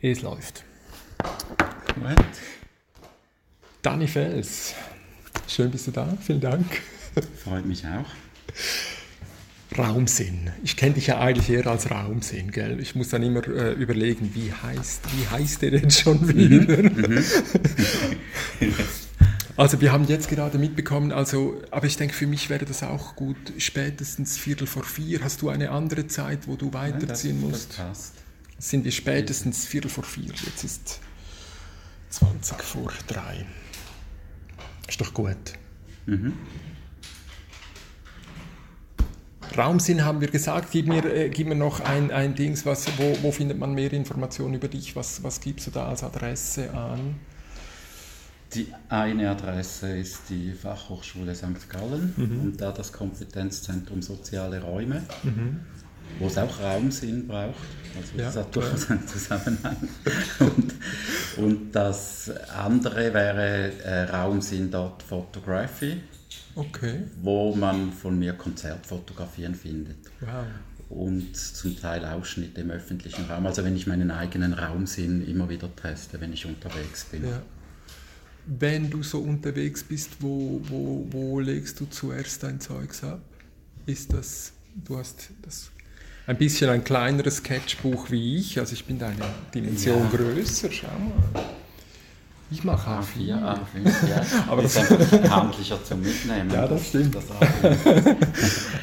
Es läuft. Gut. Dani Fels, schön bist du da, vielen Dank. Freut mich auch. Raumsinn. Ich kenne dich ja eigentlich eher als Raumsinn, gell? Ich muss dann immer äh, überlegen, wie heißt, wie heißt der denn schon wieder? also wir haben jetzt gerade mitbekommen, also, aber ich denke, für mich wäre das auch gut, spätestens Viertel vor vier. Hast du eine andere Zeit, wo du weiterziehen das, musst? Das passt. Sind wir spätestens Viertel vor vier. Jetzt ist 20 vor drei. Ist doch gut. Mhm. Raumsinn haben wir gesagt. Gib mir, äh, gib mir noch ein, ein Dings, was, wo, wo findet man mehr Informationen über dich? Was, was gibst du da als Adresse an? Die eine Adresse ist die Fachhochschule St. Gallen Mhm. und da das Kompetenzzentrum Soziale Räume, wo es auch Raumsinn braucht. Also Ja, das hat durchaus einen Zusammenhang. Und, und das andere wäre äh, Raumsinn dort Photography, Okay. wo man von mir Konzertfotografien findet. Wow. und zum Teil Ausschnitte im öffentlichen Raum. Also wenn ich meinen eigenen Raumsinn immer wieder teste, wenn ich unterwegs bin. Ja. Wenn du so unterwegs bist, wo, wo, wo legst du zuerst dein Zeugs ab? Ist das, du hast das ein bisschen ein kleineres Sketchbuch wie ich, also ich bin da eine Dimension Ja. größer, schau mal. Ich mache A4, A4. A5, ja. Aber das ist einfach handlicher zum Mitnehmen. Ja, das stimmt. Das A5.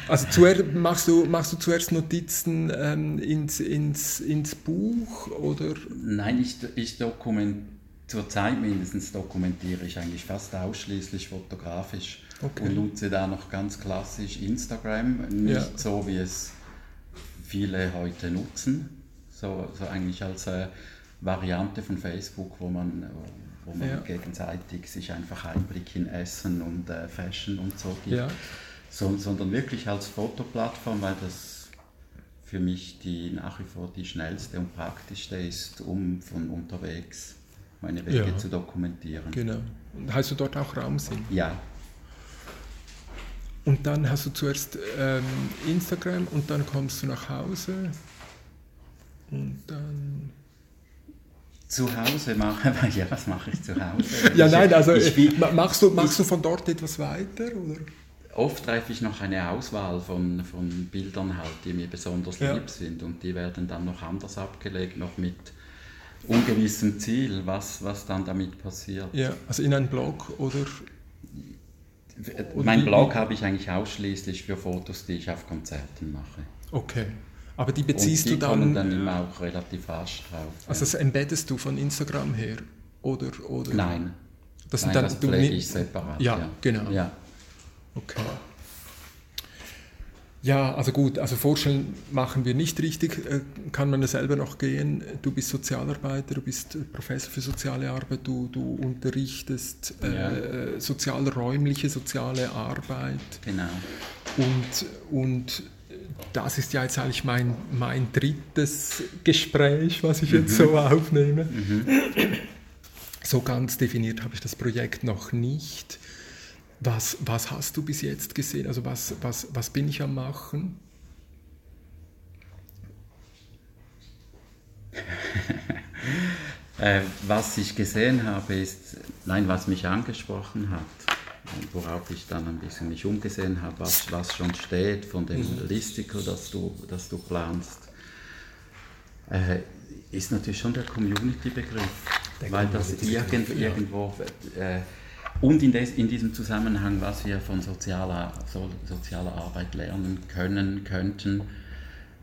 Also zuerst, machst, du, machst du zuerst Notizen ähm, ins, ins, ins Buch oder? Nein, ich, ich dokument, zurzeit mindestens dokumentiere ich eigentlich fast ausschließlich fotografisch Okay. und nutze da noch ganz klassisch Instagram, nicht Ja. so wie es viele heute nutzen, so, so eigentlich als äh, Variante von Facebook, wo man, äh, wo man Ja. gegenseitig sich einfach Einblick in Essen und äh, Fashion und so gibt, Ja. so, sondern wirklich als Fotoplattform, weil das für mich die nach wie vor die schnellste und praktischste ist, um von unterwegs meine Wege Ja. zu dokumentieren. Genau. Und hast du dort auch Raumsinn? Ja, Und dann hast du zuerst ähm, Instagram und dann kommst du nach Hause und dann. zu Hause mache ja, was mache ich zu Hause? Ja, Ich- nein, also ich machst du, machst du von dort etwas weiter? Oder? Oft treffe ich noch eine Auswahl von, von Bildern halt, die mir besonders Ja. lieb sind und die werden dann noch anders abgelegt, noch mit ungewissem Ziel, was, was dann damit passiert. Ja, also in einen Blog oder. Oder mein Blog habe ich eigentlich ausschließlich für Fotos, die ich auf Konzerten mache. Okay. Aber die Und beziehst die du dann. dann immer auch relativ rasch drauf. also das embeddest du von Instagram her? Oder, oder? Nein, Das Nein dann, das du pflege ich separat. Ja, genau. Ja. Okay. Ja, also gut, also vorstellen machen wir nicht richtig, äh, kann man selber noch gehen. Du bist Sozialarbeiter, du bist Professor für soziale Arbeit, du, du unterrichtest äh, Ja. äh, sozialräumliche soziale Arbeit Genau. und, und das ist ja jetzt eigentlich mein, mein drittes Gespräch, was ich jetzt so aufnehme. So ganz definiert habe ich das Projekt noch nicht. Was, was hast du bis jetzt gesehen? Also was, was, was bin ich am machen? Äh, was ich gesehen habe, ist, nein, was mich angesprochen hat und worauf ich dann ein bisschen mich umgesehen habe, was, was schon steht von dem Mhm. Listicle, das du, das du planst, äh, ist natürlich schon der Community-Begriff, weil das irgend, irgendwo äh, und in, des, in diesem Zusammenhang, was wir von sozialer, so, sozialer Arbeit lernen können, könnten,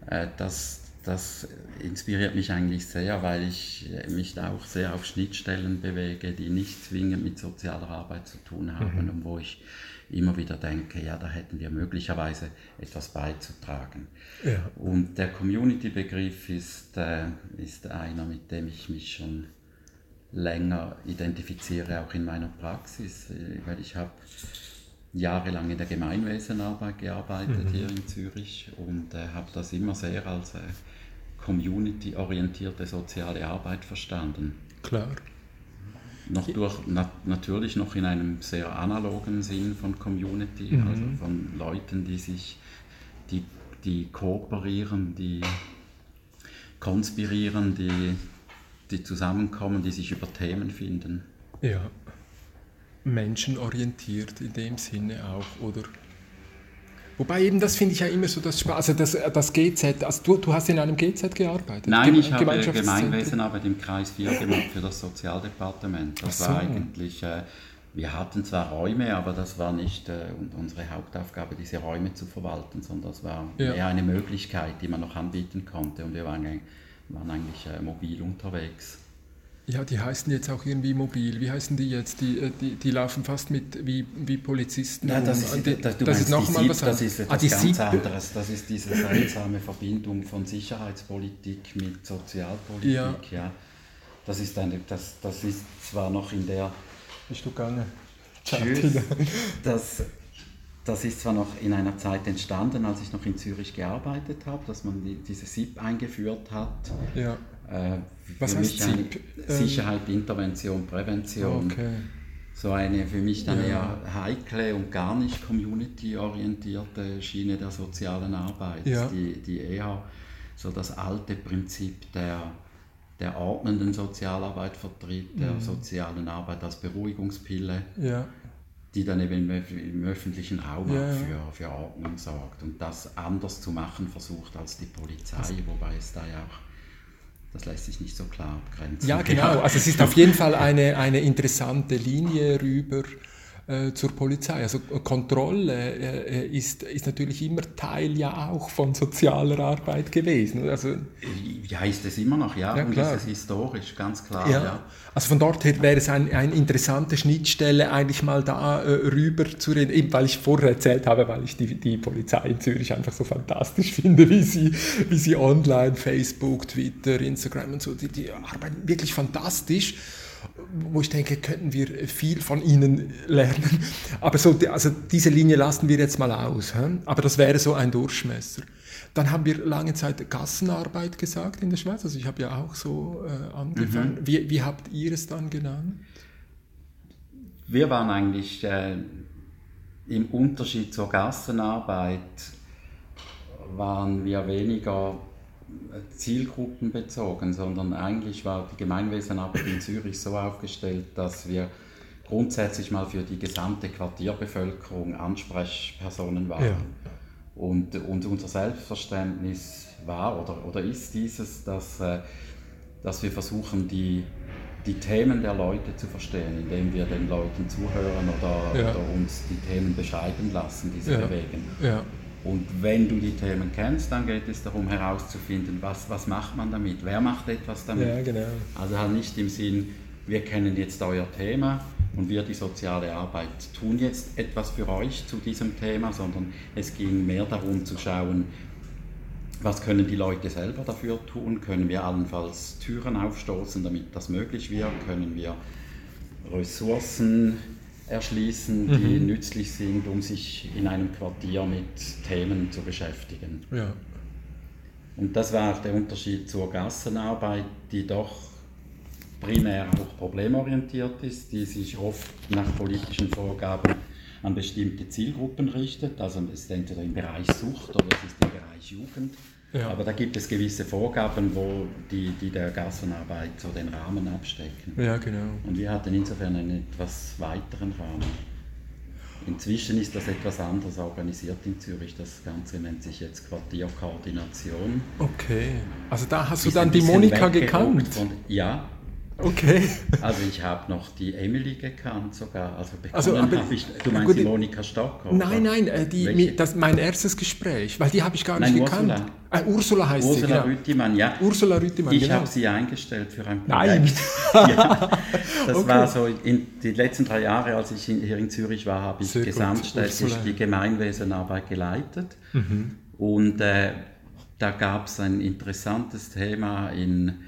äh, das, das inspiriert mich eigentlich sehr, weil ich äh, mich da auch sehr auf Schnittstellen bewege, die nicht zwingend mit sozialer Arbeit zu tun haben und wo ich immer wieder denke, ja, da hätten wir möglicherweise etwas beizutragen. Ja. Und der Community-Begriff ist, äh, ist einer, mit dem ich mich schon länger identifiziere, auch in meiner Praxis, weil ich habe jahrelang in der Gemeinwesenarbeit gearbeitet hier in Zürich und äh, habe das immer sehr als äh, community-orientierte soziale Arbeit verstanden. Klar. Noch durch, na, natürlich noch in einem sehr analogen Sinn von Community, also von Leuten, die sich, die, die kooperieren, die konspirieren, die die zusammenkommen, die sich über Themen finden. Ja. Menschenorientiert in dem Sinne auch, oder? Wobei eben, das finde ich ja immer so das Spaß, also das, das GZ, also du, du hast in einem GZ gearbeitet? Nein, ich habe Gemeinwesenarbeit im Kreis 4 gemacht für das Sozialdepartement. Das so. war eigentlich, äh, wir hatten zwar Räume, aber das war nicht äh, unsere Hauptaufgabe, diese Räume zu verwalten, sondern das war ja. eher eine Möglichkeit, die man noch anbieten konnte und wir waren, waren eigentlich äh, mobil unterwegs. Ja, die heißen jetzt auch irgendwie mobil. Wie heißen die jetzt? Die, äh, die, die laufen fast mit wie, wie Polizisten. Ja, das ist, die, das, das ist nochmal was Das ist etwas ah, ganz Sieb anderes. Das ist diese seltsame Verbindung von Sicherheitspolitik mit Sozialpolitik. Ja. ja. Das, ist eine, das, das ist zwar noch in der... Bist du gegangen? Tschüss. Das, das ist zwar noch in einer Zeit entstanden, als ich noch in Zürich gearbeitet habe, dass man die, diese SIP eingeführt hat. Ja. Äh, Was heißt SIP? Sicherheit, Intervention, Prävention. Okay. So eine für mich dann ja. eher heikle und gar nicht community-orientierte Schiene der sozialen Arbeit, ja. die, die eher so das alte Prinzip der, der ordnenden Sozialarbeit vertritt, der mhm. sozialen Arbeit als Beruhigungspille. Ja die dann eben im, öffentlichen Raum ja, für, für Ordnung sorgt und das anders zu machen versucht als die Polizei, also, wobei es da ja auch das lässt sich nicht so klar abgrenzen. Ja, genau. Also es ist auf jeden Fall eine, eine interessante Linie rüber äh, zur Polizei. Also Kontrolle äh, ist, ist natürlich immer Teil ja auch von sozialer Arbeit gewesen. Also, ja, ist es immer noch, ja, ja und klar. ist es historisch, ganz klar. Ja. ja. Also von dort her wäre es eine ein interessante Schnittstelle, eigentlich mal da äh, rüber zu reden, eben weil ich vorher erzählt habe, weil ich die, die Polizei in Zürich einfach so fantastisch finde, wie sie, wie sie online, Facebook, Twitter, Instagram und so, die, die arbeiten wirklich fantastisch wo ich denke, könnten wir viel von ihnen lernen. Aber so, also diese Linie lassen wir jetzt mal aus. He? Aber das wäre so ein Durchmesser. Dann haben wir lange Zeit Gassenarbeit gesagt in der Schweiz. Also ich habe ja auch so äh, angefangen. Mhm. Wie, wie habt ihr es dann genannt? Wir waren eigentlich äh, im Unterschied zur Gassenarbeit waren wir weniger zielgruppenbezogen, sondern eigentlich war die Gemeinwesenarbeit in Zürich so aufgestellt, dass wir grundsätzlich mal für die gesamte Quartierbevölkerung Ansprechpersonen waren. Ja. Und, und unser Selbstverständnis war oder, oder ist dieses, dass, äh, dass wir versuchen, die, die Themen der Leute zu verstehen, indem wir den Leuten zuhören oder, ja. oder uns die Themen beschreiben lassen, die sie ja. bewegen. Und wenn du die Themen kennst, dann geht es darum herauszufinden, was, was macht man damit, wer macht etwas damit. Ja, genau. Also halt nicht im Sinn, wir kennen jetzt euer Thema und wir, die soziale Arbeit, tun jetzt etwas für euch zu diesem Thema, sondern es ging mehr darum zu schauen, was können die Leute selber dafür tun? Können wir allenfalls Türen aufstoßen, damit das möglich wird? Können wir Ressourcen erschließen, die mhm. nützlich sind, um sich in einem Quartier mit Themen zu beschäftigen. Ja. Und das war auch der Unterschied zur Gassenarbeit, die doch primär auch problemorientiert ist, die sich oft nach politischen Vorgaben an bestimmte Zielgruppen richtet. Also es ist entweder im Bereich Sucht oder es ist im Bereich Jugend. Ja. Aber da gibt es gewisse Vorgaben, wo die, die der Gassenarbeit so den Rahmen abstecken. Ja, genau. Und wir hatten insofern einen etwas weiteren Rahmen. Inzwischen ist das etwas anders organisiert in Zürich. Das Ganze nennt sich jetzt Quartierkoordination. Okay. Also da hast du dann die Monika gekannt? Von, ja, Okay. Also ich habe noch die Emily gekannt sogar. Also also, aber, ich, du meinst gut, die Monika Stock? Oder? Nein, nein, äh, die, das, mein erstes Gespräch, weil die habe ich gar nicht nein, gekannt. Ursula. Äh, Ursula heißt Ursula sie, Ursula Rüttimann, ja. Ursula Rüttimann, Ich genau. habe sie eingestellt für ein Projekt. Nein. ja, das okay. war so, in den letzten drei Jahren, als ich hier in Zürich war, habe ich Sehr gesamtstädtisch die Gemeinwesenarbeit geleitet. Mhm. Und äh, da gab es ein interessantes Thema in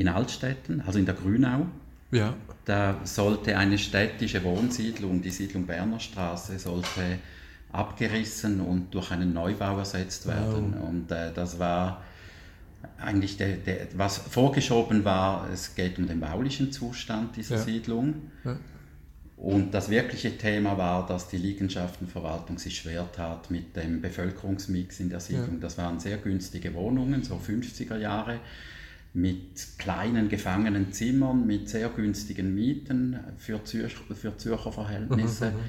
in Altstädten, also in der Grünau. Ja. Da sollte eine städtische Wohnsiedlung, die Siedlung Berner Straße, sollte abgerissen und durch einen Neubau ersetzt werden. Wow. Und äh, das war eigentlich, der, der, was vorgeschoben war, es geht um den baulichen Zustand dieser ja. Siedlung. Ja. Und das wirkliche Thema war, dass die Liegenschaftenverwaltung sich schwer tat mit dem Bevölkerungsmix in der Siedlung. Ja. Das waren sehr günstige Wohnungen, so 50er Jahre mit kleinen gefangenen Zimmern, mit sehr günstigen Mieten für, Zür für Zürcher Verhältnisse. Mhm, mhm.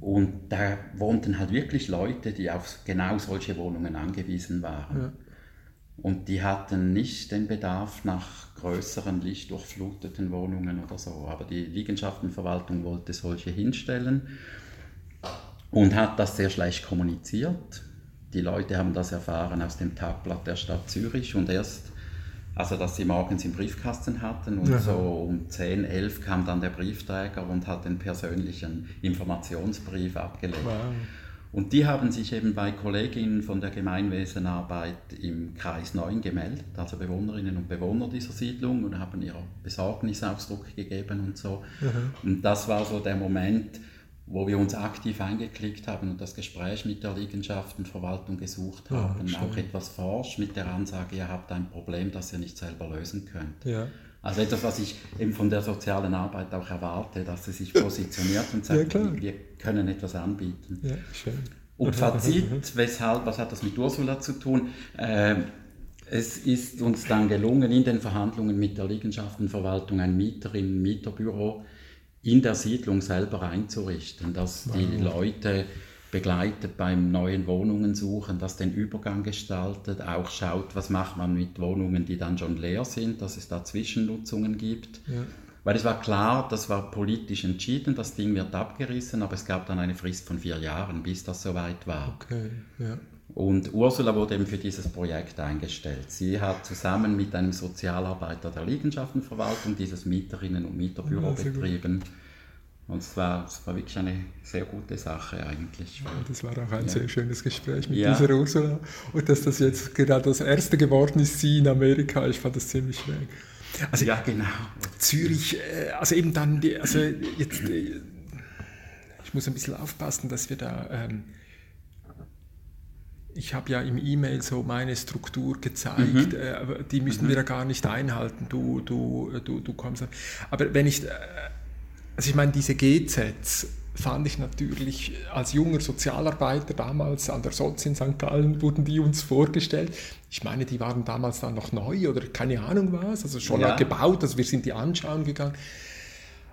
Und da wohnten halt wirklich Leute, die auf genau solche Wohnungen angewiesen waren. Ja. Und die hatten nicht den Bedarf nach größeren, lichtdurchfluteten Wohnungen oder so. Aber die Liegenschaftenverwaltung wollte solche hinstellen und hat das sehr schlecht kommuniziert. Die Leute haben das erfahren aus dem Tagblatt der Stadt Zürich und erst, also dass sie morgens im Briefkasten hatten und Aha. so um 10, 11 kam dann der Briefträger und hat den persönlichen Informationsbrief abgelegt. Wow. Und die haben sich eben bei Kolleginnen von der Gemeinwesenarbeit im Kreis 9 gemeldet, also Bewohnerinnen und Bewohner dieser Siedlung und haben ihrer Besorgnis Ausdruck gegeben und so. Mhm. Und das war so der Moment, wo wir uns aktiv eingeklickt haben und das Gespräch mit der Liegenschaftenverwaltung gesucht haben, ja, auch etwas forsch mit der Ansage, ihr habt ein Problem, das ihr nicht selber lösen könnt. Ja. Also etwas, was ich eben von der sozialen Arbeit auch erwarte, dass sie sich positioniert und sagt, ja, wir können etwas anbieten. Und Fazit, weshalb, was hat das mit Ursula zu tun? Äh, es ist uns dann gelungen, in den Verhandlungen mit der Liegenschaftenverwaltung ein Mieterinnen-Mieterbüro in der Siedlung selber einzurichten, dass wow. die Leute begleitet beim neuen Wohnungen suchen, das den Übergang gestaltet, auch schaut, was macht man mit Wohnungen, die dann schon leer sind, dass es da Zwischennutzungen gibt. Ja. Weil es war klar, das war politisch entschieden, das Ding wird abgerissen, aber es gab dann eine Frist von vier Jahren, bis das soweit war. Okay, ja. Und Ursula wurde eben für dieses Projekt eingestellt. Sie hat zusammen mit einem Sozialarbeiter der Liegenschaftenverwaltung dieses Mieterinnen- und Mieterbüro ja, betrieben. Und es war, es war wirklich eine sehr gute Sache eigentlich. Ja, das war auch ein ja. sehr schönes Gespräch mit ja. dieser Ursula. Und dass das jetzt gerade das erste geworden ist, sie in Amerika, ich fand das ziemlich schräg. Also, ja, genau. Zürich, äh, also eben dann, die, also jetzt, äh, ich muss ein bisschen aufpassen, dass wir da, ähm, ich habe ja im E-Mail so meine Struktur gezeigt, mhm. äh, die müssen mhm. wir ja gar nicht einhalten, du, du, du, du kommst. Aber wenn ich also ich meine, diese GZs fand ich natürlich als junger Sozialarbeiter damals an der Soz in St. Gallen wurden die uns vorgestellt. Ich meine, die waren damals dann noch neu oder keine Ahnung was, also schon ja. gebaut, also wir sind die anschauen gegangen.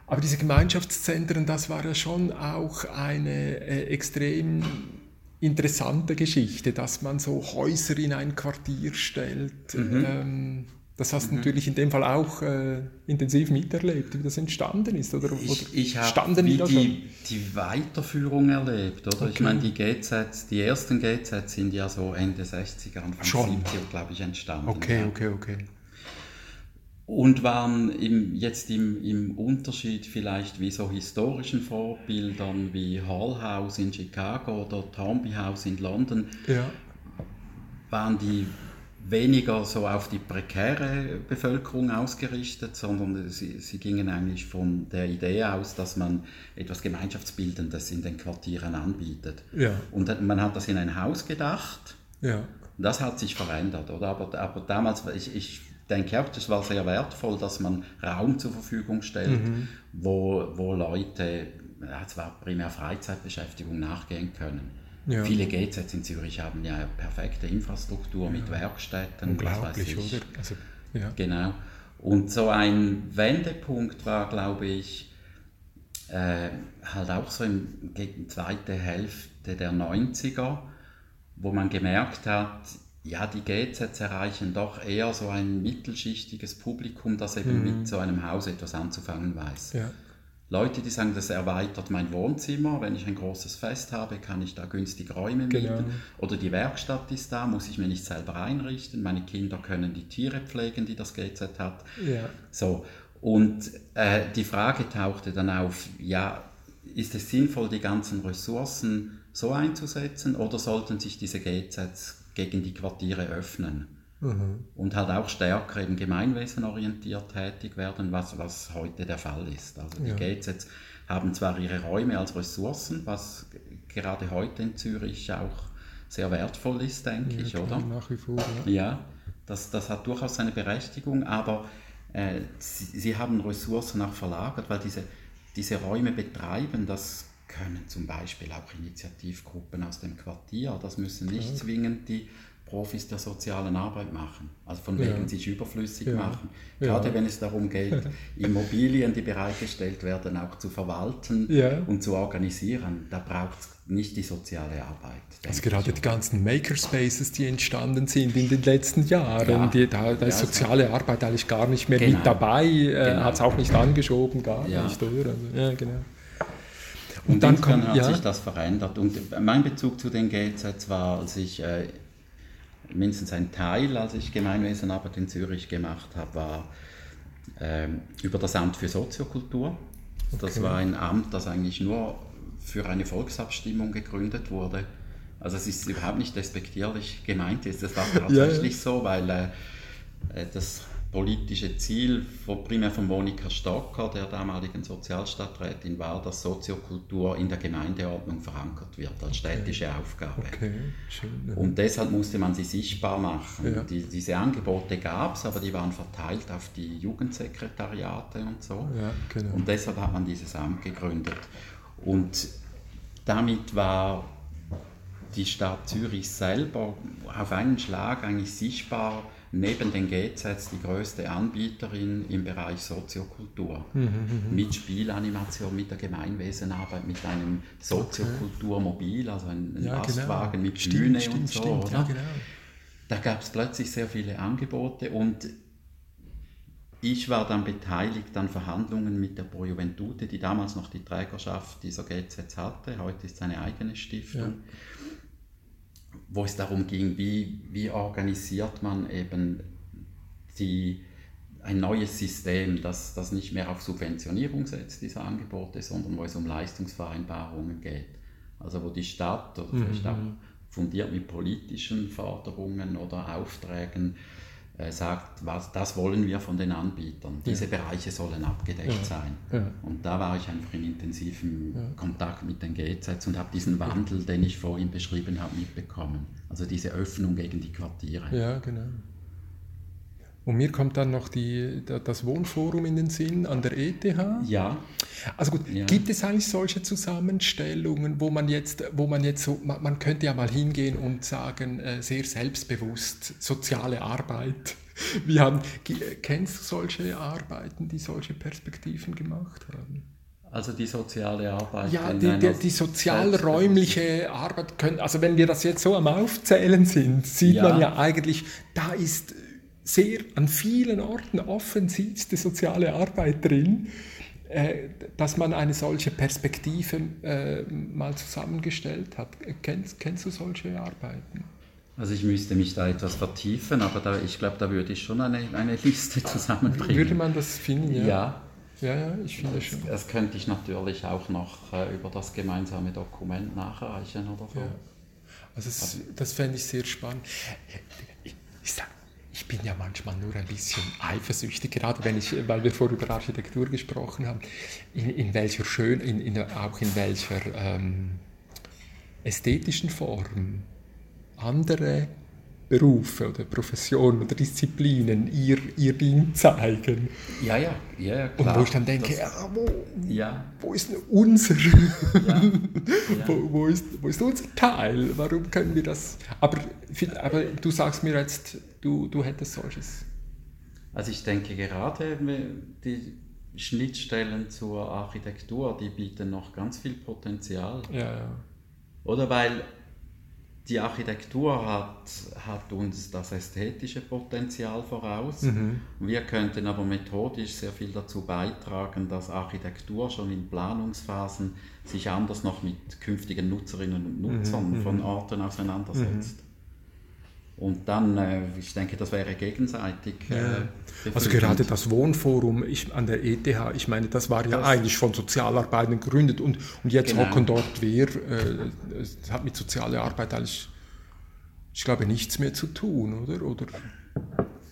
Aber diese Gemeinschaftszentren, das war ja schon auch eine äh, extrem interessante Geschichte, dass man so Häuser in ein Quartier stellt. Mhm. Ähm, das hast du mhm. natürlich in dem Fall auch äh, intensiv miterlebt, wie das entstanden ist. Oder, ich, ich habe die, die Weiterführung erlebt. Oder? Okay. Ich meine, die GZs, die ersten GZs sind ja so Ende 60er, Anfang Schon. 70er, glaube ich, entstanden. Okay, ja. okay, okay. Und waren im, jetzt im, im Unterschied vielleicht wie so historischen Vorbildern wie Hall House in Chicago oder Toynbee House in London, ja. waren die weniger so auf die prekäre Bevölkerung ausgerichtet, sondern sie, sie, gingen eigentlich von der Idee aus, dass man etwas Gemeinschaftsbildendes in den Quartieren anbietet. Ja. Und man hat das in ein Haus gedacht. Ja. Das hat sich verändert, oder? Aber, aber damals, ich, ich denke auch, das war sehr wertvoll, dass man Raum zur Verfügung stellt, mhm. wo, wo Leute, ja, zwar primär Freizeitbeschäftigung nachgehen können. Ja. Viele GZs in Zürich haben ja perfekte Infrastruktur ja. mit Werkstätten. Unglaublich, oder? Also, ja. Genau. Und so ein Wendepunkt war, glaube ich, äh, halt auch so in gegen zweite Hälfte der 90er, wo man gemerkt hat, ja, die GZs erreichen doch eher so ein mittelschichtiges Publikum, das eben mhm. mit so einem Haus etwas anzufangen weiß. Ja. Leute, die sagen, das erweitert mein Wohnzimmer. Wenn ich ein großes Fest habe, kann ich da günstig Räume mieten. Genau. Oder die Werkstatt ist da, muss ich mir nicht selber einrichten. Meine Kinder können die Tiere pflegen, die das GZ hat. Ja. So. Und äh, die Frage tauchte dann auf, ja, ist es sinnvoll, die ganzen Ressourcen so einzusetzen oder sollten sich diese GZs gegen die Quartiere öffnen? Mhm. Und halt auch stärker eben gemeinwesenorientiert tätig werden, was, was heute der Fall ist. Also die ja. GZs haben zwar ihre Räume als Ressourcen, was gerade heute in Zürich auch sehr wertvoll ist, denke ja, ich, oder? Nach wie vor, ja. Ja, das, das hat durchaus seine Berechtigung, aber äh, sie, sie, haben Ressourcen auch verlagert, weil diese, diese Räume betreiben, das können zum Beispiel auch Initiativgruppen aus dem Quartier, das müssen nicht zwingend die Profis der sozialen Arbeit machen. Also von wegen Ja. sich überflüssig Ja. machen. Ja. Gerade wenn es darum geht, Immobilien, die bereitgestellt werden, auch zu verwalten Ja. und zu organisieren, da braucht es nicht die soziale Arbeit. Also gerade die ganzen Makerspaces, die entstanden sind in den letzten Jahren, Ja. die, da, da ist Ja, soziale Arbeit eigentlich gar nicht mehr Genau. mit dabei, äh, Genau. hat es auch nicht angeschoben, gar Ja. nicht, oder? Also, ja, genau. Und, dann insofern kommt- hat ja. sich das verändert. Und mein Bezug zu den GZs war, als ich äh, mindestens ein Teil, als ich Gemeinwesenarbeit in Zürich gemacht habe, war ähm, über das Amt für Soziokultur. Das Okay. war ein Amt, das eigentlich nur für eine Volksabstimmung gegründet wurde. Also es ist überhaupt nicht despektierlich gemeint, das war tatsächlich so, weil äh, äh, das politische Ziel von, primär von Monika Stocker, der damaligen Sozialstadträtin, war, dass Soziokultur in der Gemeindeordnung verankert wird als städtische Aufgabe. Okay, schön. ja. Und deshalb musste man sie sichtbar machen. Ja. Die, diese Angebote gab es, aber die waren verteilt auf die Jugendsekretariate und so. Ja, genau. Und deshalb hat man dieses Amt gegründet. Und damit war die Stadt Zürich selber auf einen Schlag eigentlich sichtbar neben den GZs die größte Anbieterin im Bereich Soziokultur. Mit Spielanimation, mit der Gemeinwesenarbeit, mit einem Soziokulturmobil, also einem ja, Lastwagen mit Stimmt, Bühne stimmt, und so. stimmt, ja, genau. da gab es plötzlich sehr viele Angebote und ich war dann beteiligt an Verhandlungen mit der Pro Juventute, die damals noch die Trägerschaft dieser GZs hatte. Heute ist es eine eigene Stiftung, wo es darum ging, wie, wie organisiert man eben die, ein neues System, das, das nicht mehr auf Subventionierung setzt, dieser Angebote, sondern wo es um Leistungsvereinbarungen geht. Also wo die Stadt oder vielleicht auch fundiert mit politischen Forderungen oder Aufträgen sagt, was, das wollen wir von den Anbietern. Diese Bereiche sollen abgedeckt sein. Ja. Und da war ich einfach in intensivem Kontakt mit den GZs und habe diesen Wandel, den ich vorhin beschrieben habe, mitbekommen. Also diese Öffnung gegen die Quartiere. Ja, genau. Und mir kommt dann noch die, da- das Wohnforum in den Sinn an der ETH. Ja, Also gut, Ja. gibt es eigentlich solche Zusammenstellungen, wo man jetzt, wo man jetzt so, man, man könnte ja mal hingehen und sagen, äh, sehr selbstbewusst, soziale Arbeit. Wir haben, kennst du solche Arbeiten, die solche Perspektiven gemacht haben? also die soziale Arbeit. Ja, die, die, die sozialräumliche Arbeit können, also wenn wir das jetzt so am Aufzählen sind, sieht Ja. man ja eigentlich, da ist sehr an vielen Orten offensichtste soziale Arbeit drin, äh, dass man eine solche Perspektive äh, mal zusammengestellt hat. Kennst, kennst du solche Arbeiten? Also ich müsste mich da etwas vertiefen, aber da, ich glaube, da würde ich schon eine, eine Liste zusammenbringen. Würde man das finden? Ja, ja, ja, ja ich finde schon. das könnte ich natürlich auch noch äh, über das gemeinsame Dokument nachreichen oder so. Ja. Also das, das fände ich sehr spannend. Ich, ich, sag, ich bin ja manchmal nur ein bisschen eifersüchtig, gerade wenn ich, weil wir vorher über Architektur gesprochen haben, in, in welcher schön, in, in, auch in welcher ähm, ästhetischen Form andere Berufe oder Professionen oder Disziplinen ihr, ihr Ding zeigen. Ja, ja, ja, ja Und klar. wo ich dann denke, Das- ja, wo, ja, wo ist denn unser, ja, ja. wo, wo, ist, wo ist unser Teil? Warum können wir das? Aber, aber du sagst mir jetzt, du, du hättest solches. Also ich denke gerade die Schnittstellen zur Architektur, die bieten noch ganz viel Potenzial. Ja, ja. Oder weil die Architektur hat, hat uns das ästhetische Potenzial voraus. Wir könnten aber methodisch sehr viel dazu beitragen, dass Architektur schon in Planungsphasen sich anders noch mit künftigen Nutzerinnen und Nutzern von Orten auseinandersetzt. Und dann, äh, ich denke, das wäre gegenseitig. Äh, Also gerade das Wohnforum ich, an der ETH, ich meine, das war ja Das- eigentlich von Sozialarbeitern gegründet und, und jetzt Genau. hocken dort wir. Äh, es hat mit sozialer Arbeit eigentlich, ich glaube, nichts mehr zu tun, oder? Oder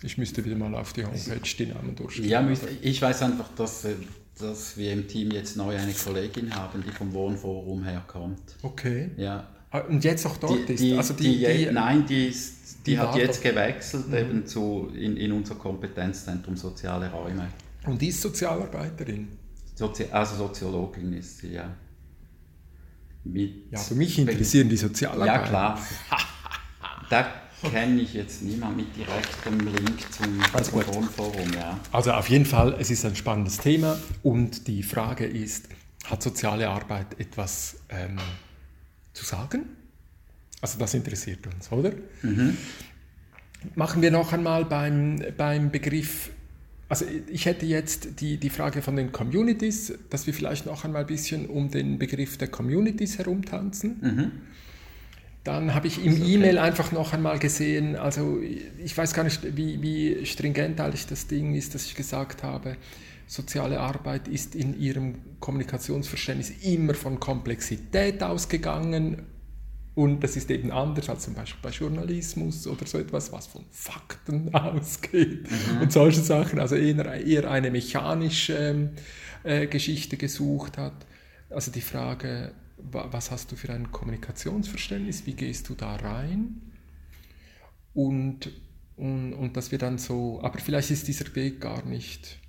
ich müsste wieder mal auf die Homepage die Namen durchgehen. Ja, ich weiß einfach, dass, äh, dass wir im Team jetzt neu eine Kollegin haben, die vom Wohnforum herkommt. Okay. Ja. Ah, Und jetzt auch dort Die, ist. die, also die, die, die, nein, die, ist, die, hat jetzt gewechselt eben zu, in, in unser Kompetenzzentrum Soziale Räume. und die ist Sozialarbeiterin. Sozi also Soziologin ist sie, ja. Mit Ja, für mich interessieren die Sozialarbeiter. Ja, klar. Da, kenne ich jetzt niemand mit direktem Link zum Telefonforum. Ja. Also auf jeden Fall, es ist ein spannendes Thema und die Frage ist, hat soziale Arbeit etwas ähm, zu sagen? Also das interessiert uns, oder? Mhm. Machen wir noch einmal beim, beim Begriff, also ich hätte jetzt die, die Frage von den Communities, dass wir vielleicht noch einmal ein bisschen um den Begriff der Communities herumtanzen. Mhm. Dann habe ich im okay. E-Mail einfach noch einmal gesehen, also ich weiß gar nicht, wie, wie stringent eigentlich das Ding ist, dass ich gesagt habe, soziale Arbeit ist in ihrem Kommunikationsverständnis immer von Komplexität ausgegangen und das ist eben anders als zum Beispiel bei Journalismus oder so etwas, was von Fakten ausgeht mhm. und solche Sachen, also eher, eher eine mechanische äh, Geschichte gesucht hat. Also die Frage, was hast du für ein Kommunikationsverständnis, wie gehst du da rein? Und, und, und dass wir dann so, aber vielleicht ist dieser Weg gar nicht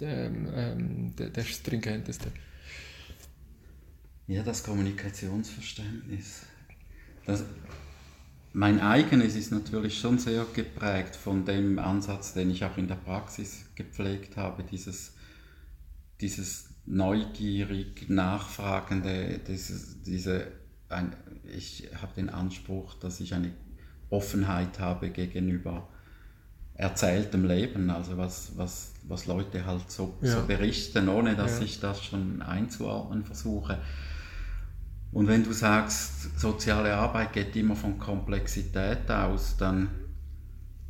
ähm, ähm, der, der stringenteste. Ja, das Kommunikationsverständnis. Das, mein eigenes ist natürlich schon sehr geprägt von dem Ansatz, den ich auch in der Praxis gepflegt habe, dieses, dieses neugierig nachfragende, dieses, diese, ein, ich habe den Anspruch, dass ich eine Offenheit habe gegenüber erzähltem Leben, also was, was, was Leute halt so, ja. so berichten, ohne dass ja. ich das schon einzuordnen versuche. Und wenn du sagst, soziale Arbeit geht immer von Komplexität aus, dann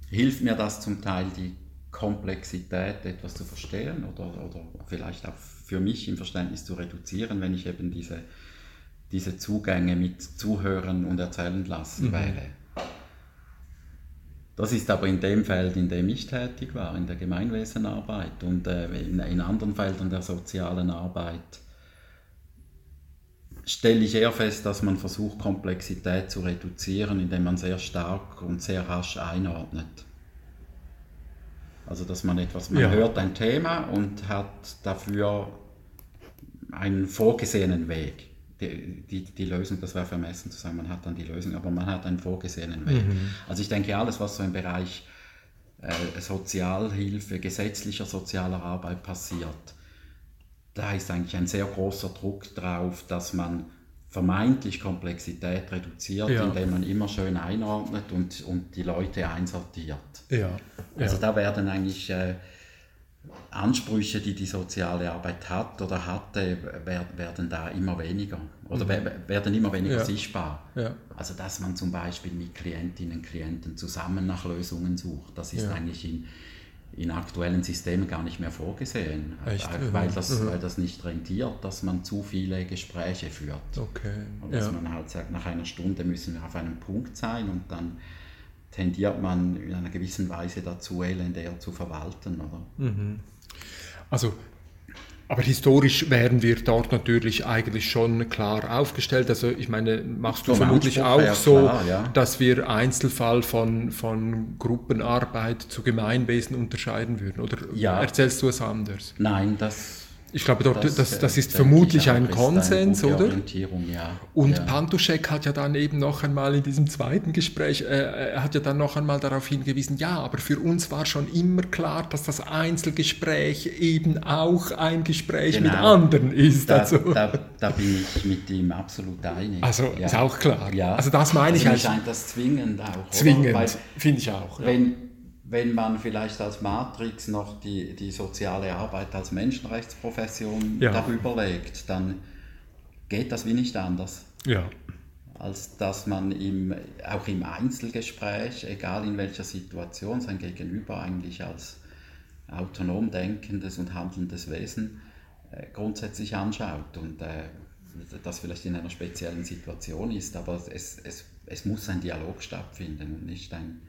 hilft mir das zum Teil, die Komplexität etwas zu verstehen oder, oder vielleicht auch für mich im Verständnis zu reduzieren, wenn ich eben diese, diese Zugänge mit Zuhören und Erzählen lassen mhm. wähle. Das ist aber in dem Feld, in dem ich tätig war, in der Gemeinwesenarbeit und äh, in, in, anderen Feldern der sozialen Arbeit, stelle ich eher fest, dass man versucht, Komplexität zu reduzieren, indem man sehr stark und sehr rasch einordnet. Also dass man etwas, man ja. hört ein Thema und hat dafür einen vorgesehenen Weg. Die, die, die Lösung, das wäre vermessen zu sagen, man hat dann die Lösung, aber man hat einen vorgesehenen Weg. Mhm. Also ich denke, alles, was so im Bereich äh, Sozialhilfe, gesetzlicher sozialer Arbeit passiert, da ist eigentlich ein sehr großer Druck drauf, dass man vermeintlich Komplexität reduziert, ja. indem man immer schön einordnet und, und die Leute einsortiert. Ja. Also da werden eigentlich äh, Ansprüche, die die soziale Arbeit hat oder hatte, werden da immer weniger oder mhm. werden immer weniger ja. sichtbar. Also dass man zum Beispiel mit Klientinnen und Klienten zusammen nach Lösungen sucht, das ist eigentlich in, in aktuellen Systemen gar nicht mehr vorgesehen, Echt? Weil, das, mhm. weil das nicht rentiert, dass man zu viele Gespräche führt. Okay. Und dass ja. man halt sagt, nach einer Stunde müssen wir auf einem Punkt sein und dann tendiert man in einer gewissen Weise dazu, elendär zu verwalten. Oder? Mhm. Also aber historisch wären wir dort natürlich eigentlich schon klar aufgestellt. Also ich meine, machst du Vom vermutlich Anspruch, auch ja, so, klar, ja. dass wir Einzelfall von, von Gruppenarbeit zu Gemeinwesen unterscheiden würden? Oder ja. erzählst du es anders? Nein, das ich glaube, dort, das, das, das ist vermutlich ein Konsens, oder? Ja. Und ja. Pantuschek hat ja dann eben noch einmal in diesem zweiten Gespräch, äh, er hat ja dann noch einmal darauf hingewiesen, ja, aber für uns war schon immer klar, dass das Einzelgespräch eben auch ein Gespräch genau. mit anderen ist. Da, also. da, da, bin ich mit ihm absolut einig. Also ja. ist auch klar. Ja. Also das meine also ich. Mir scheint das zwingend auch. Zwingend, finde ich auch. Wenn, wenn man vielleicht als Matrix noch die, die soziale Arbeit als Menschenrechtsprofession ja. darüber legt, dann geht das wie nicht anders. Ja. Als dass man im, auch im Einzelgespräch, egal in welcher Situation, sein Gegenüber eigentlich als autonom denkendes und handelndes Wesen äh, grundsätzlich anschaut. Und äh, das vielleicht in einer speziellen Situation ist, aber es, es, es muss ein Dialog stattfinden und nicht ein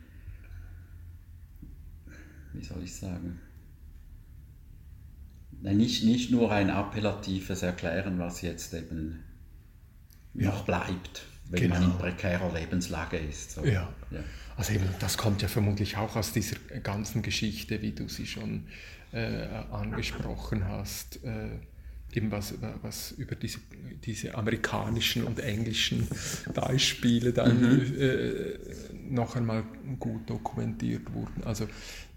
wie soll ich sagen, nicht, nicht nur ein appellatives Erklären, was jetzt eben ja. noch bleibt, wenn genau. man in prekärer Lebenslage ist. So. Ja. ja. Also eben, das kommt ja vermutlich auch aus dieser ganzen Geschichte, wie du sie schon äh, angesprochen hast. Äh, eben was, was über diese, diese amerikanischen und englischen Beispiele dann mhm. äh, noch einmal gut dokumentiert wurden. Also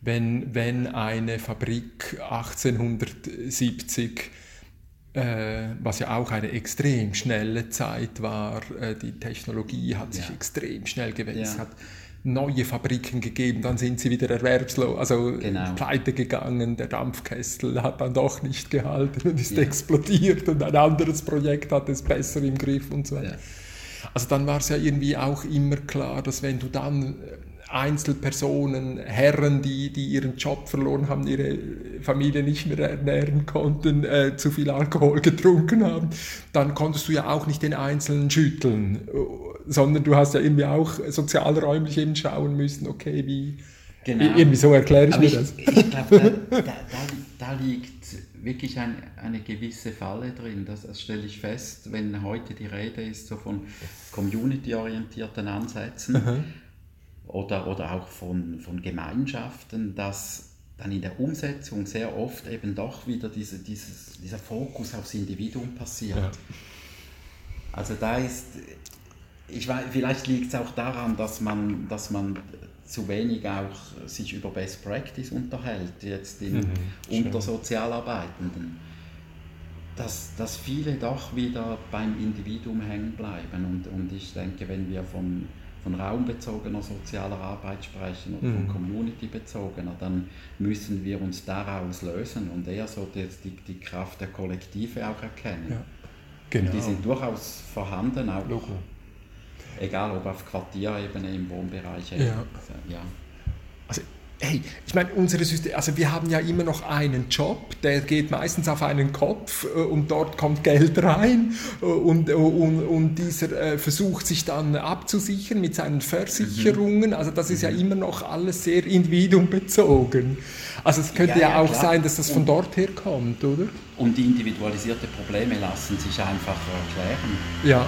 wenn, wenn eine Fabrik 1870 äh, was ja auch eine extrem schnelle Zeit war. Äh, die Technologie hat sich ja. extrem schnell gewechselt. Ja. hat neue Fabriken gegeben, dann sind sie wieder erwerbslos, also genau. pleite gegangen, der Dampfkessel hat dann doch nicht gehalten und ist ja. explodiert und ein anderes Projekt hat es besser im Griff und so weiter. Also dann war es ja irgendwie auch immer klar, dass wenn du dann Einzelpersonen, Herren, die, die ihren Job verloren haben, ihre Familie nicht mehr ernähren konnten, äh, zu viel Alkohol getrunken haben, dann konntest du ja auch nicht den Einzelnen schütteln, sondern du hast ja irgendwie auch sozialräumlich eben schauen müssen, okay, wie, genau. irgendwie so erkläre ich Aber mir ich, das. Ich glaube, da, da, da, liegt wirklich ein, eine gewisse Falle drin. Das, das stelle ich fest, wenn heute die Rede ist so von community-orientierten Ansätzen. Mhm oder, oder auch von, von Gemeinschaften, dass dann in der Umsetzung sehr oft eben doch wieder diese, dieses, dieser Fokus aufs Individuum passiert. Ja. Also da ist, ich weiß, vielleicht liegt es auch daran, dass man, dass man zu wenig auch sich über Best Practice unterhält, jetzt in, mhm, unter Sozialarbeitenden. Dass, dass viele doch wieder beim Individuum hängen bleiben. Und, und ich denke, wenn wir von von raumbezogener sozialer Arbeit sprechen oder mhm. von community-bezogener, dann müssen wir uns daraus lösen und eher so die, die, die Kraft der Kollektive auch erkennen. Ja. Genau. die sind durchaus vorhanden, auch Logo. egal ob auf Quartierebene, im Wohnbereich. Ja. ja. Also hey, ich meine, unsere System, also wir haben ja immer noch einen Job, der geht meistens auf einen Kopf äh, und dort kommt Geld rein äh, und, äh, und, und dieser versucht sich dann abzusichern mit seinen Versicherungen. Mhm. Also das ist ja mhm. immer noch alles sehr individuumbezogen. Also es könnte ja, ja, ja auch klar. sein, dass das von dort her kommt, oder? Und individualisierte Probleme lassen sich einfach erklären. Ja.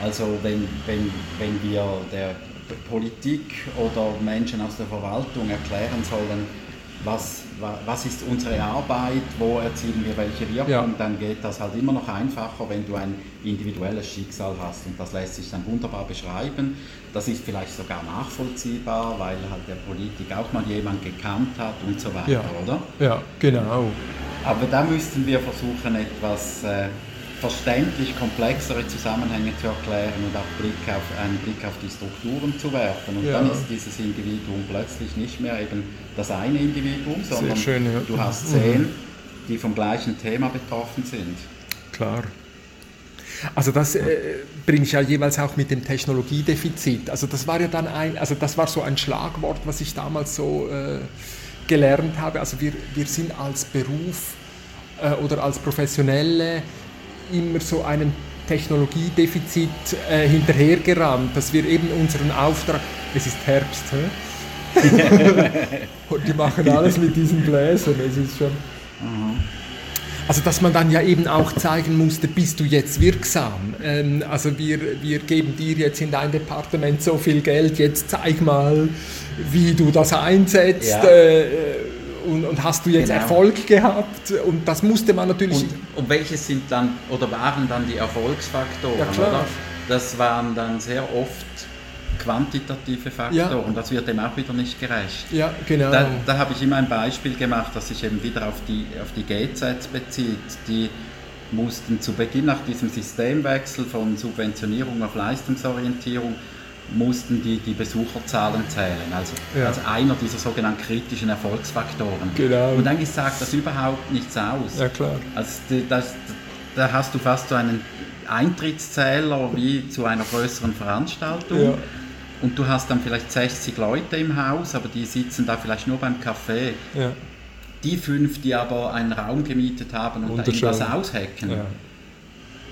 Also wenn, wenn, wenn wir der Politik oder Menschen aus der Verwaltung erklären sollen, was, was ist unsere Arbeit, wo erzielen wir welche Wirkung, ja. dann geht das halt immer noch einfacher, wenn du ein individuelles Schicksal hast. Und das lässt sich dann wunderbar beschreiben. Das ist vielleicht sogar nachvollziehbar, weil halt der Politik auch mal jemand gekannt hat und so weiter, ja. oder? Ja, genau. Aber da müssten wir versuchen, etwas äh, verständlich komplexere Zusammenhänge zu erklären und auch Blick auf, einen Blick auf die Strukturen zu werfen. Und ja. dann ist dieses Individuum plötzlich nicht mehr eben das eine Individuum, sondern schön, ja. du hast mhm. zehn, die vom gleichen Thema betroffen sind. Klar. Also das äh, bringe ich ja jeweils auch mit dem Technologiedefizit. Also das war ja dann ein, also das war so ein Schlagwort, was ich damals so äh, gelernt habe. Also wir, wir sind als Beruf äh, oder als Professionelle immer so einem Technologiedefizit äh, hinterhergerannt, dass wir eben unseren Auftrag, es ist Herbst, und die machen alles mit diesen Bläsern, es ist schon... Also dass man dann ja eben auch zeigen musste, bist du jetzt wirksam? Ähm, also wir, wir geben dir jetzt in dein Departement so viel Geld, jetzt zeig mal, wie du das einsetzt. Ja. Äh, und, und, hast du jetzt genau. Erfolg gehabt? Und das musste man natürlich. Und, und, welche sind dann oder waren dann die Erfolgsfaktoren? Ja, oder? Das waren dann sehr oft quantitative Faktoren. Ja. Das wird dem auch wieder nicht gerecht. Ja, genau. Da, da habe ich immer ein Beispiel gemacht, das sich eben wieder auf die, auf die GZ bezieht. Die mussten zu Beginn nach diesem Systemwechsel von Subventionierung auf Leistungsorientierung mussten die, die Besucherzahlen zählen, also ja. als einer dieser sogenannten kritischen Erfolgsfaktoren. Genau. Und dann sagt das überhaupt nichts aus. Ja, klar. Also das, da hast du fast so einen Eintrittszähler wie zu einer größeren Veranstaltung. Ja. Und du hast dann vielleicht 60 Leute im Haus, aber die sitzen da vielleicht nur beim Kaffee. Ja. Die fünf, die aber einen Raum gemietet haben und da irgendwas aushacken, ja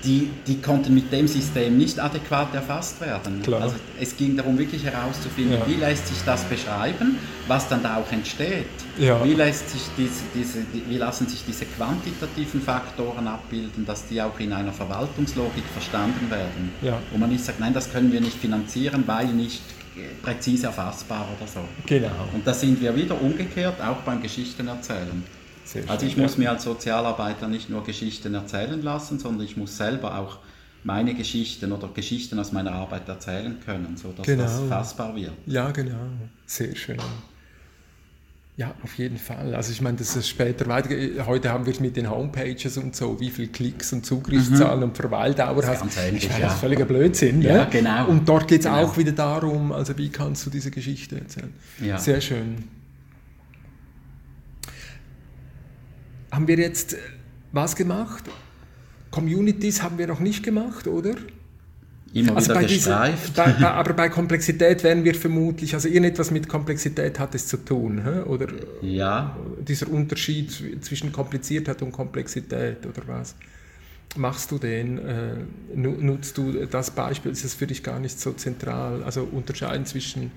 die, die konnten mit dem System nicht adäquat erfasst werden. Klar. Also es ging darum, wirklich herauszufinden, ja. wie lässt sich das beschreiben, was dann da auch entsteht. Ja. Wie, lässt sich diese, diese, wie lassen sich diese quantitativen Faktoren abbilden, dass die auch in einer Verwaltungslogik verstanden werden. Ja. Wo man nicht sagt, nein, das können wir nicht finanzieren, weil nicht präzise erfassbar oder so. Genau. Und da sind wir wieder umgekehrt, auch beim Geschichtenerzählen. Also ich muss mir als Sozialarbeiter nicht nur Geschichten erzählen lassen, sondern ich muss selber auch meine Geschichten oder Geschichten aus meiner Arbeit erzählen können, sodass genau. das fassbar wird. Ja, genau. Sehr schön. Ja, auf jeden Fall. Also ich meine, das ist später weiter. Heute haben wir es mit den Homepages und so, wie viele Klicks und Zugriffszahlen mhm. und Verweildauer hast. Ganz ähnlich, ich meine, ja. Das ist völliger Blödsinn. Ja, ne? genau. Und dort geht es genau. auch wieder darum, also wie kannst du diese Geschichte erzählen. Ja. Sehr schön. Haben wir jetzt was gemacht? Communities haben wir noch nicht gemacht, oder? Immer also wieder gestreift. Dieser, bei, aber bei Komplexität werden wir vermutlich, also irgendetwas mit Komplexität hat es zu tun, oder? Ja. Dieser Unterschied zwischen Kompliziertheit und Komplexität, oder was? Machst du den? Äh, nutzt du das Beispiel? Ist es für dich gar nicht so zentral? Also unterscheiden zwischen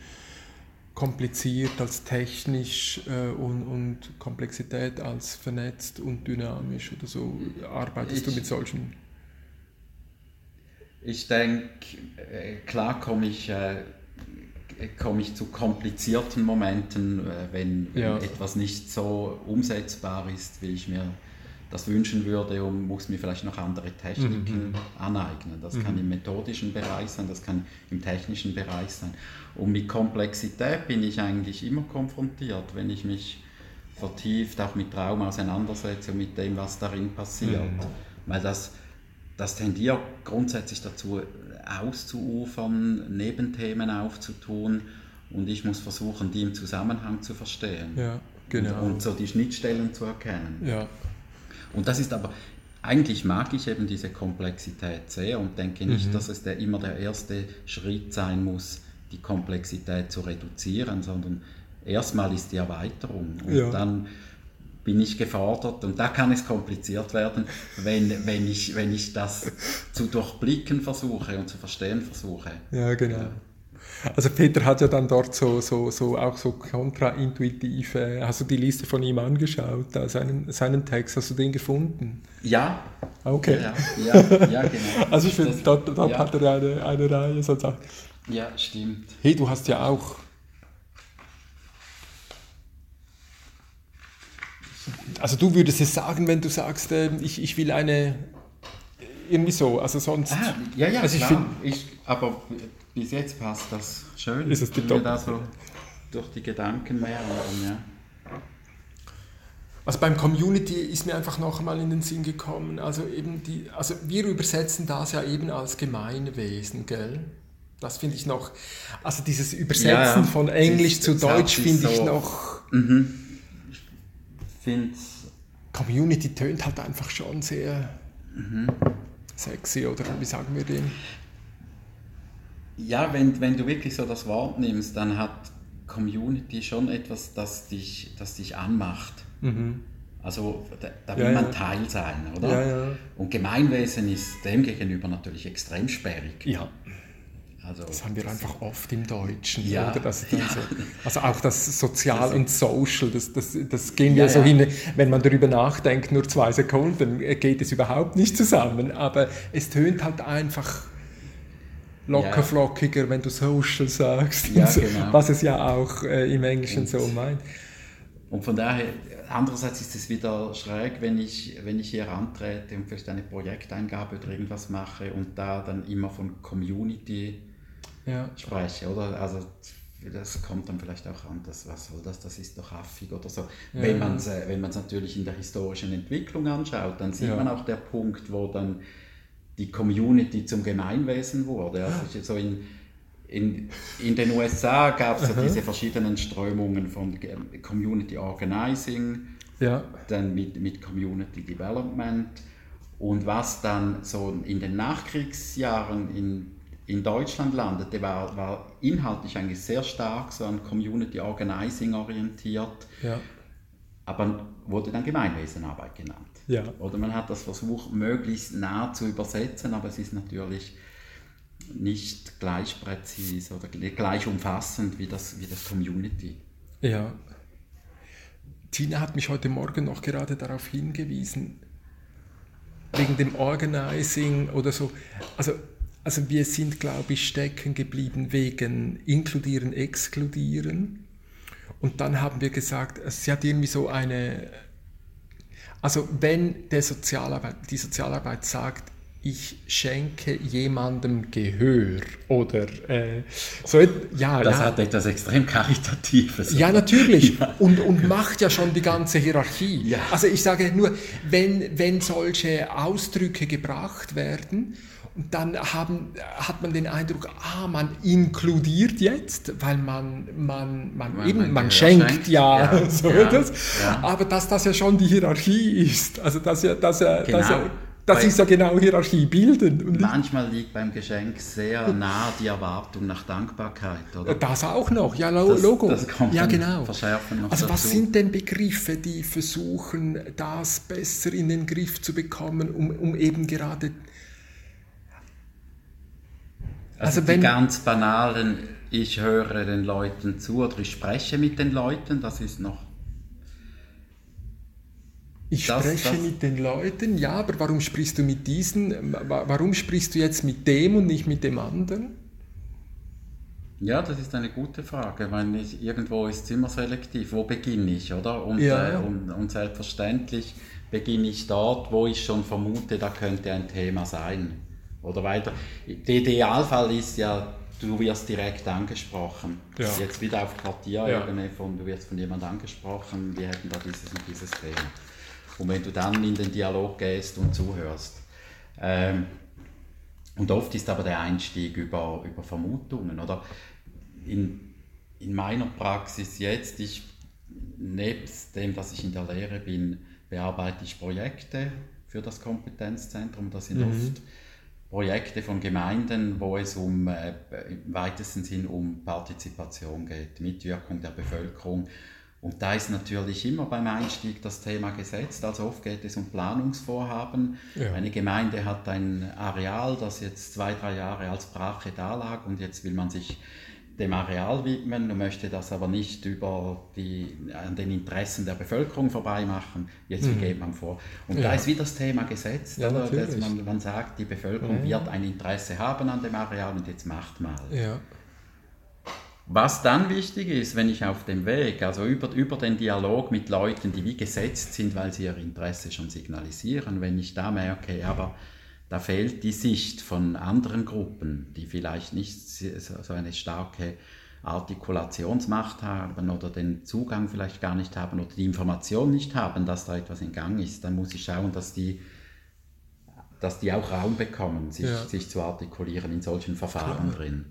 kompliziert als technisch äh, und, und Komplexität als vernetzt und dynamisch oder so? Arbeitest ich, du mit solchen? Ich denke, äh, klar komme ich, äh, komm ich zu komplizierten Momenten, äh, wenn, ja. etwas nicht so umsetzbar ist, wie ich mir das wünschen würde und muss mir vielleicht noch andere Techniken mhm. aneignen. Das mhm. kann im methodischen Bereich sein, das kann im technischen Bereich sein. Und mit Komplexität bin ich eigentlich immer konfrontiert, wenn ich mich vertieft auch mit Traum auseinandersetze und mit dem, was darin passiert. Mhm. Weil das das tendiert grundsätzlich dazu, auszuufern, Nebenthemen aufzutun und ich muss versuchen, die im Zusammenhang zu verstehen. Ja, genau. Und, und so die Schnittstellen zu erkennen. Ja. Und das ist aber, eigentlich mag ich eben diese Komplexität sehr und denke nicht, mhm. dass es der, immer der erste Schritt sein muss, die Komplexität zu reduzieren, sondern erstmal ist die Erweiterung und ja. dann bin ich gefordert und da kann es kompliziert werden, wenn, wenn, ich, wenn ich das zu durchblicken versuche und zu verstehen versuche. Ja, genau. Also Peter hat ja dann dort so, so, so auch so kontraintuitive, hast du die Liste von ihm angeschaut, seinen, seinen Text, hast du den gefunden? Ja. Okay. Ja, ja, ja genau. Also ich finde, dort, dort ja. hat er eine, eine Reihe so Sachen. Ja, stimmt. Hey, du hast ja auch Also du würdest es sagen, wenn du sagst, äh, ich, ich will eine, irgendwie so, also sonst... Ah, ja, ja, also ich klar. Ich, aber bis jetzt passt das schön. Ist es die mir da so durch die Gedanken mehr und, ja. Also beim Community ist mir einfach noch einmal in den Sinn gekommen, also eben die, also wir übersetzen das ja eben als Gemeinwesen, gell? Das finde ich noch, also dieses Übersetzen ja, von Englisch zu Deutsch finde ich noch... Mhm. Ich finde Community tönt halt einfach schon sehr mhm. sexy, oder wie sagen wir dem? Ja, wenn, wenn du wirklich so das Wort nimmst, dann hat Community schon etwas, das dich, das dich anmacht. Mhm. Also da, da will ja, man ja. Teil sein, oder? Ja, Und Gemeinwesen ist demgegenüber natürlich extrem sperrig. Ja. Also, das haben wir einfach oft im Deutschen. Ja, oder? Das ja. so, also auch das Sozial und Social, das, das, das gehen ja, ja so hin, wenn man darüber nachdenkt, nur zwei Sekunden geht es überhaupt nicht zusammen. Aber es tönt halt einfach lockerflockiger, wenn du Social sagst, so, genau. was es ja auch äh, im Englischen und, so meint. Und von daher, andererseits ist es wieder schräg, wenn ich, wenn ich hier antrete und vielleicht eine Projekteingabe oder irgendwas mache und da dann immer von Community ja. spreche, oder? Also das kommt dann vielleicht auch an, dass was soll das, das ist doch affig oder so. Ja, wenn man es äh, wenn natürlich in der historischen Entwicklung anschaut, dann sieht ja. man auch der Punkt, wo dann die Community zum Gemeinwesen wurde. Also so in, in, in den USA gab es ja diese verschiedenen Strömungen von Community Organizing, ja. dann mit, mit Community Development und was dann so in den Nachkriegsjahren in in Deutschland landete, war, war inhaltlich eigentlich sehr stark so an Community Organizing orientiert, ja. aber wurde dann Gemeinwesenarbeit genannt. Ja. Oder man hat das versucht, möglichst nah zu übersetzen, aber es ist natürlich nicht gleich präzise oder gleich umfassend wie das, wie das Community. Ja. Tina hat mich heute Morgen noch gerade darauf hingewiesen, wegen dem Organizing oder so. Also also wir sind, glaube ich, stecken geblieben wegen Inkludieren, Exkludieren. Und dann haben wir gesagt, sie hat irgendwie so eine, Also wenn der Sozialarbeit, die Sozialarbeit sagt, ich schenke jemandem Gehör oder äh, so ja das ja. hat etwas extrem karitatives ja natürlich ja. Und, und macht ja schon die ganze Hierarchie ja. also ich sage nur wenn wenn solche Ausdrücke gebracht werden dann haben, hat man den Eindruck, ah, man inkludiert jetzt, weil man, man, man, man eben, man schenkt, schenkt, ja, ja, so ja, das. Ja. aber dass das ja schon die Hierarchie ist, also dass ja, dass ja, genau. dass ja das ist ja genau Hierarchie bilden. Manchmal liegt beim Geschenk sehr nah die Erwartung nach Dankbarkeit, oder? Das auch noch, ja, Logo. Das, das kommt ja, genau. Verschärfen noch also dazu. was sind denn Begriffe, die versuchen, das besser in den Griff zu bekommen, um, um eben gerade... Also, also die ganz banalen, ich höre den Leuten zu oder ich spreche mit den Leuten, das ist noch ich das, spreche das, mit den Leuten, ja, aber warum sprichst du mit diesen? Warum sprichst du jetzt mit dem und nicht mit dem anderen? Ja, das ist eine gute Frage, weil ich, irgendwo ist es immer selektiv. Wo beginne ich, oder? Und, ja. äh, und, und, selbstverständlich beginne ich dort, wo ich schon vermute, da könnte ein Thema sein. Oder weiter. Der Idealfall ist ja, du wirst direkt angesprochen. Ja. Jetzt wieder auf Quartierebene, ja. von, du wirst von jemandem angesprochen, wir hätten da dieses und dieses Thema. Und wenn du dann in den Dialog gehst und zuhörst. Ähm, und oft ist aber der Einstieg über, über Vermutungen. Oder in, in meiner Praxis jetzt, ich, nebst dem, dass ich in der Lehre bin, bearbeite ich Projekte für das Kompetenzzentrum. Das sind mhm. oft Projekte von Gemeinden, wo es um, äh, im weitesten Sinn um Partizipation geht, Mitwirkung der Bevölkerung und da ist natürlich immer beim Einstieg das Thema gesetzt. Also oft geht es um Planungsvorhaben. Ja. Eine Gemeinde hat ein Areal, das jetzt zwei, drei Jahre als Brache dalag und jetzt will man sich dem Areal widmen und möchte das aber nicht über die, an den Interessen der Bevölkerung vorbei machen. Jetzt mhm. geht man vor. Und ja. da ist wieder das Thema gesetzt, ja, dass man, man sagt, die Bevölkerung ja. wird ein Interesse haben an dem Areal und jetzt macht mal. Ja. Was dann wichtig ist, wenn ich auf dem Weg, also über, über den Dialog mit Leuten, die wie gesetzt sind, weil sie ihr Interesse schon signalisieren, wenn ich da merke, aber da fehlt die Sicht von anderen Gruppen, die vielleicht nicht so eine starke Artikulationsmacht haben oder den Zugang vielleicht gar nicht haben oder die Information nicht haben, dass da etwas in Gang ist, dann muss ich schauen, dass die, dass die auch Raum bekommen, sich, ja. sich zu artikulieren in solchen Verfahren Klar. drin.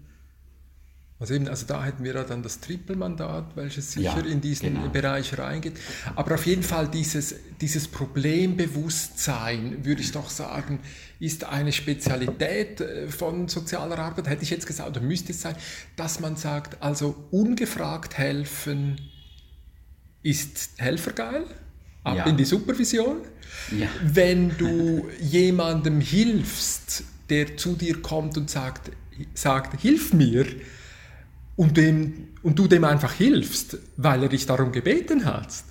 Also, eben, also da hätten wir ja dann das Trippelmandat, welches sicher ja, in diesen genau. Bereich reingeht. Aber auf jeden Fall dieses, dieses Problembewusstsein, würde ich doch sagen, ist eine Spezialität äh, von sozialer Arbeit, hätte ich jetzt gesagt, oder müsste es sein, dass man sagt, also ungefragt helfen ist helfergeil, ab ja. in die Supervision. Ja. Wenn du jemandem hilfst, der zu dir kommt und sagt, sagt hilf mir, und, dem, und du dem einfach hilfst, weil er dich darum gebeten hat,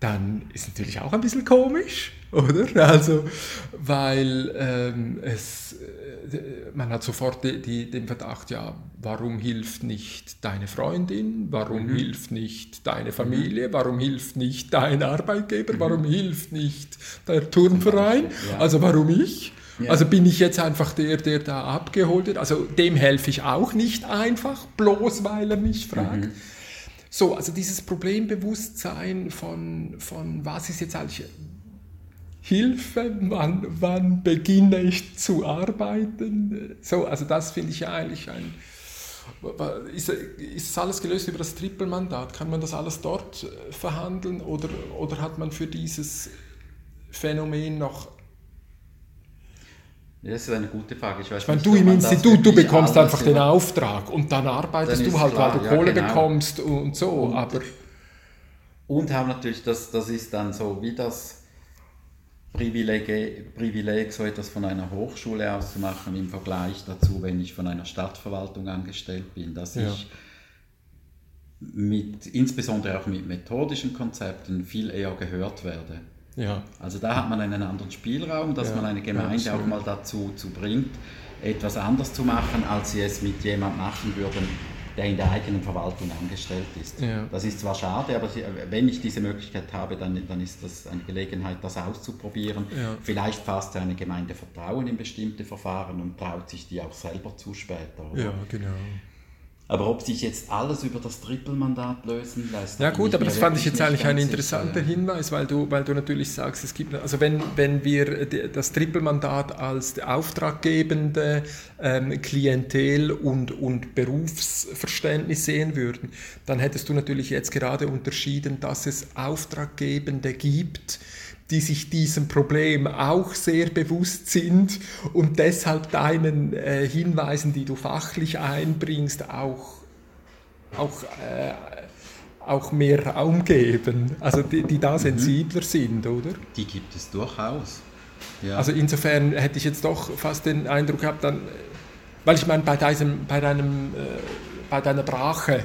dann ist natürlich auch ein bisschen komisch, oder? Also, weil ähm, es, äh, man hat sofort die, die, den Verdacht, ja, warum hilft nicht deine Freundin, warum mhm. hilft nicht deine Familie, warum hilft nicht dein Arbeitgeber, mhm. warum hilft nicht der Turnverein, ja. also warum ich? Ja. Also bin ich jetzt einfach der, der da abgeholt wird. Also dem helfe ich auch nicht einfach, bloß weil er mich fragt. Mhm. So, also dieses Problembewusstsein von, von was ist jetzt eigentlich Hilfe, wann, wann beginne ich zu arbeiten. So, also das finde ich ja eigentlich ein... Ist, ist alles gelöst über das Trippelmandat? Kann man das alles dort äh, verhandeln oder, oder hat man für dieses Phänomen noch das ist eine gute Frage. Ich, weiß ich meine, du im Institut, du bekommst einfach den Auftrag und dann arbeitest dann du halt, klar, weil du ja, Kohle genau. bekommst und so. Und, aber und haben natürlich, das, das ist dann so wie das Privileg, Privileg, so etwas von einer Hochschule aus zu machen im Vergleich dazu, wenn ich von einer Stadtverwaltung angestellt bin, dass ja. ich mit, insbesondere auch mit methodischen Konzepten viel eher gehört werde. Ja. Also da hat man einen anderen Spielraum, dass ja. man eine Gemeinde ja, auch mal dazu zu bringt, etwas anders zu machen, als sie es mit jemandem machen würden, der in der eigenen Verwaltung angestellt ist. Das ist zwar schade, aber wenn ich diese Möglichkeit habe, dann, dann ist das eine Gelegenheit, das auszuprobieren. Vielleicht fasst eine Gemeinde Vertrauen in bestimmte Verfahren und traut sich die auch selber zu später. Oder? Ja, genau. Aber ob sich jetzt alles über das Trippelmandat lösen lässt. Ja gut, aber das fand ich jetzt eigentlich ein interessanter sicher. Hinweis, weil du, weil du natürlich sagst, es gibt, also wenn, wenn wir das Trippelmandat als auftraggebende ähm, Klientel und, und Berufsverständnis sehen würden, dann hättest du natürlich jetzt gerade unterschieden, dass es Auftraggebende gibt, die sich diesem Problem auch sehr bewusst sind und deshalb deinen äh, Hinweisen, die du fachlich einbringst, auch auch, äh, auch mehr Raum geben, also die, die da sensibler sind, oder? Die gibt es durchaus. Ja. Also insofern hätte ich jetzt doch fast den Eindruck gehabt, dann, weil ich meine, bei, deinem, bei, deinem, äh, bei deiner Brache,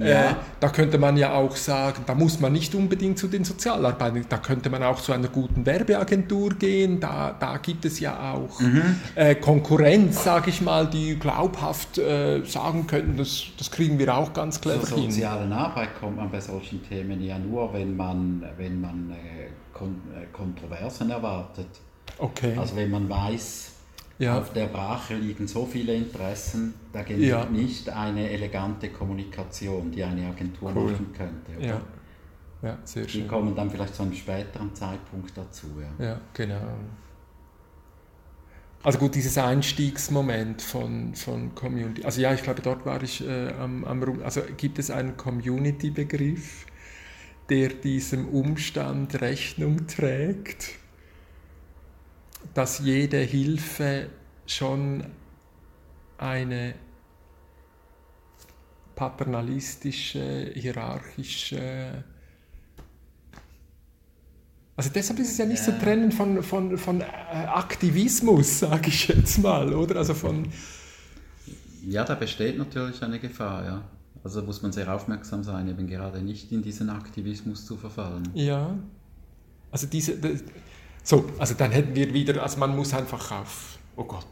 äh, Ja. da könnte man ja auch sagen, da muss man nicht unbedingt zu den Sozialarbeitern, da könnte man auch zu einer guten Werbeagentur gehen, da, da gibt es ja auch Mhm. äh, Konkurrenz, sage ich mal, die glaubhaft äh, sagen könnten, das, das kriegen wir auch ganz clever Zur hin. sozialen Arbeit kommt man bei solchen Themen ja nur, wenn man, wenn man äh, Kon äh, Kontroversen erwartet. Okay. Also wenn man weiß, Ja. auf der Brache liegen so viele Interessen, da genügt Ja. nicht eine elegante Kommunikation, die eine Agentur Cool. machen könnte. Oder? ja. ja, sehr Die schön. kommen dann vielleicht zu einem späteren Zeitpunkt dazu. Ja. Ja, genau. Also gut, dieses Einstiegsmoment von, von Community. Also ja, ich glaube, dort war ich äh, am, am Rum. Also gibt es einen Community-Begriff, der diesem Umstand Rechnung trägt, dass jede Hilfe schon eine paternalistische, hierarchische also deshalb ist es ja nicht Ja. zu trennen von, von, von äh, Aktivismus, sage ich jetzt mal, oder? Also von, ja, da besteht natürlich eine Gefahr. Ja. Also muss man sehr aufmerksam sein, eben gerade nicht in diesen Aktivismus zu verfallen. ja, also diese, so, also dann hätten wir wieder, also man muss einfach auf, oh Gott,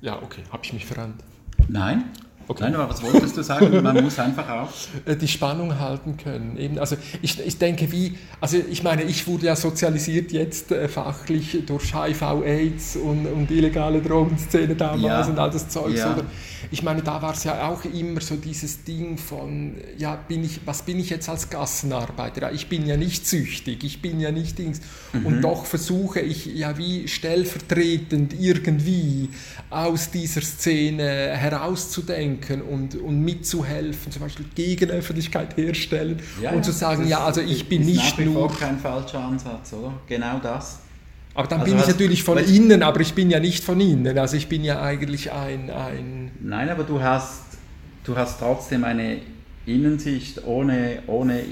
ja, okay, habe ich mich verrannt. Nein? Okay. Nein, aber was wolltest du sagen? Man muss einfach auch. Äh, die Spannung halten können. Eben, also ich, ich denke, wie, also ich meine, ich wurde ja sozialisiert jetzt äh, fachlich durch HIV, AIDS und, und illegale Drogenszene damals Ja. und all das Zeugs. Ja. Oder? Ich meine, da war es ja auch immer so dieses Ding von, ja, bin ich, was bin ich jetzt als Gassenarbeiter? Ich bin ja nicht süchtig, ich bin ja nicht Dings. Mhm. Und doch versuche ich ja wie stellvertretend irgendwie aus dieser Szene herauszudenken und, und mitzuhelfen, zum Beispiel Gegenöffentlichkeit herstellen und zu sagen, das ja, also ich bin ist nicht nur... vor kein falscher Ansatz, oder? Genau das. Aber dann Also bin ich natürlich von innen, aber ich bin ja nicht von innen. Also ich bin ja eigentlich ein... ein Nein, aber du hast, du hast trotzdem eine Innensicht, ohne, ohne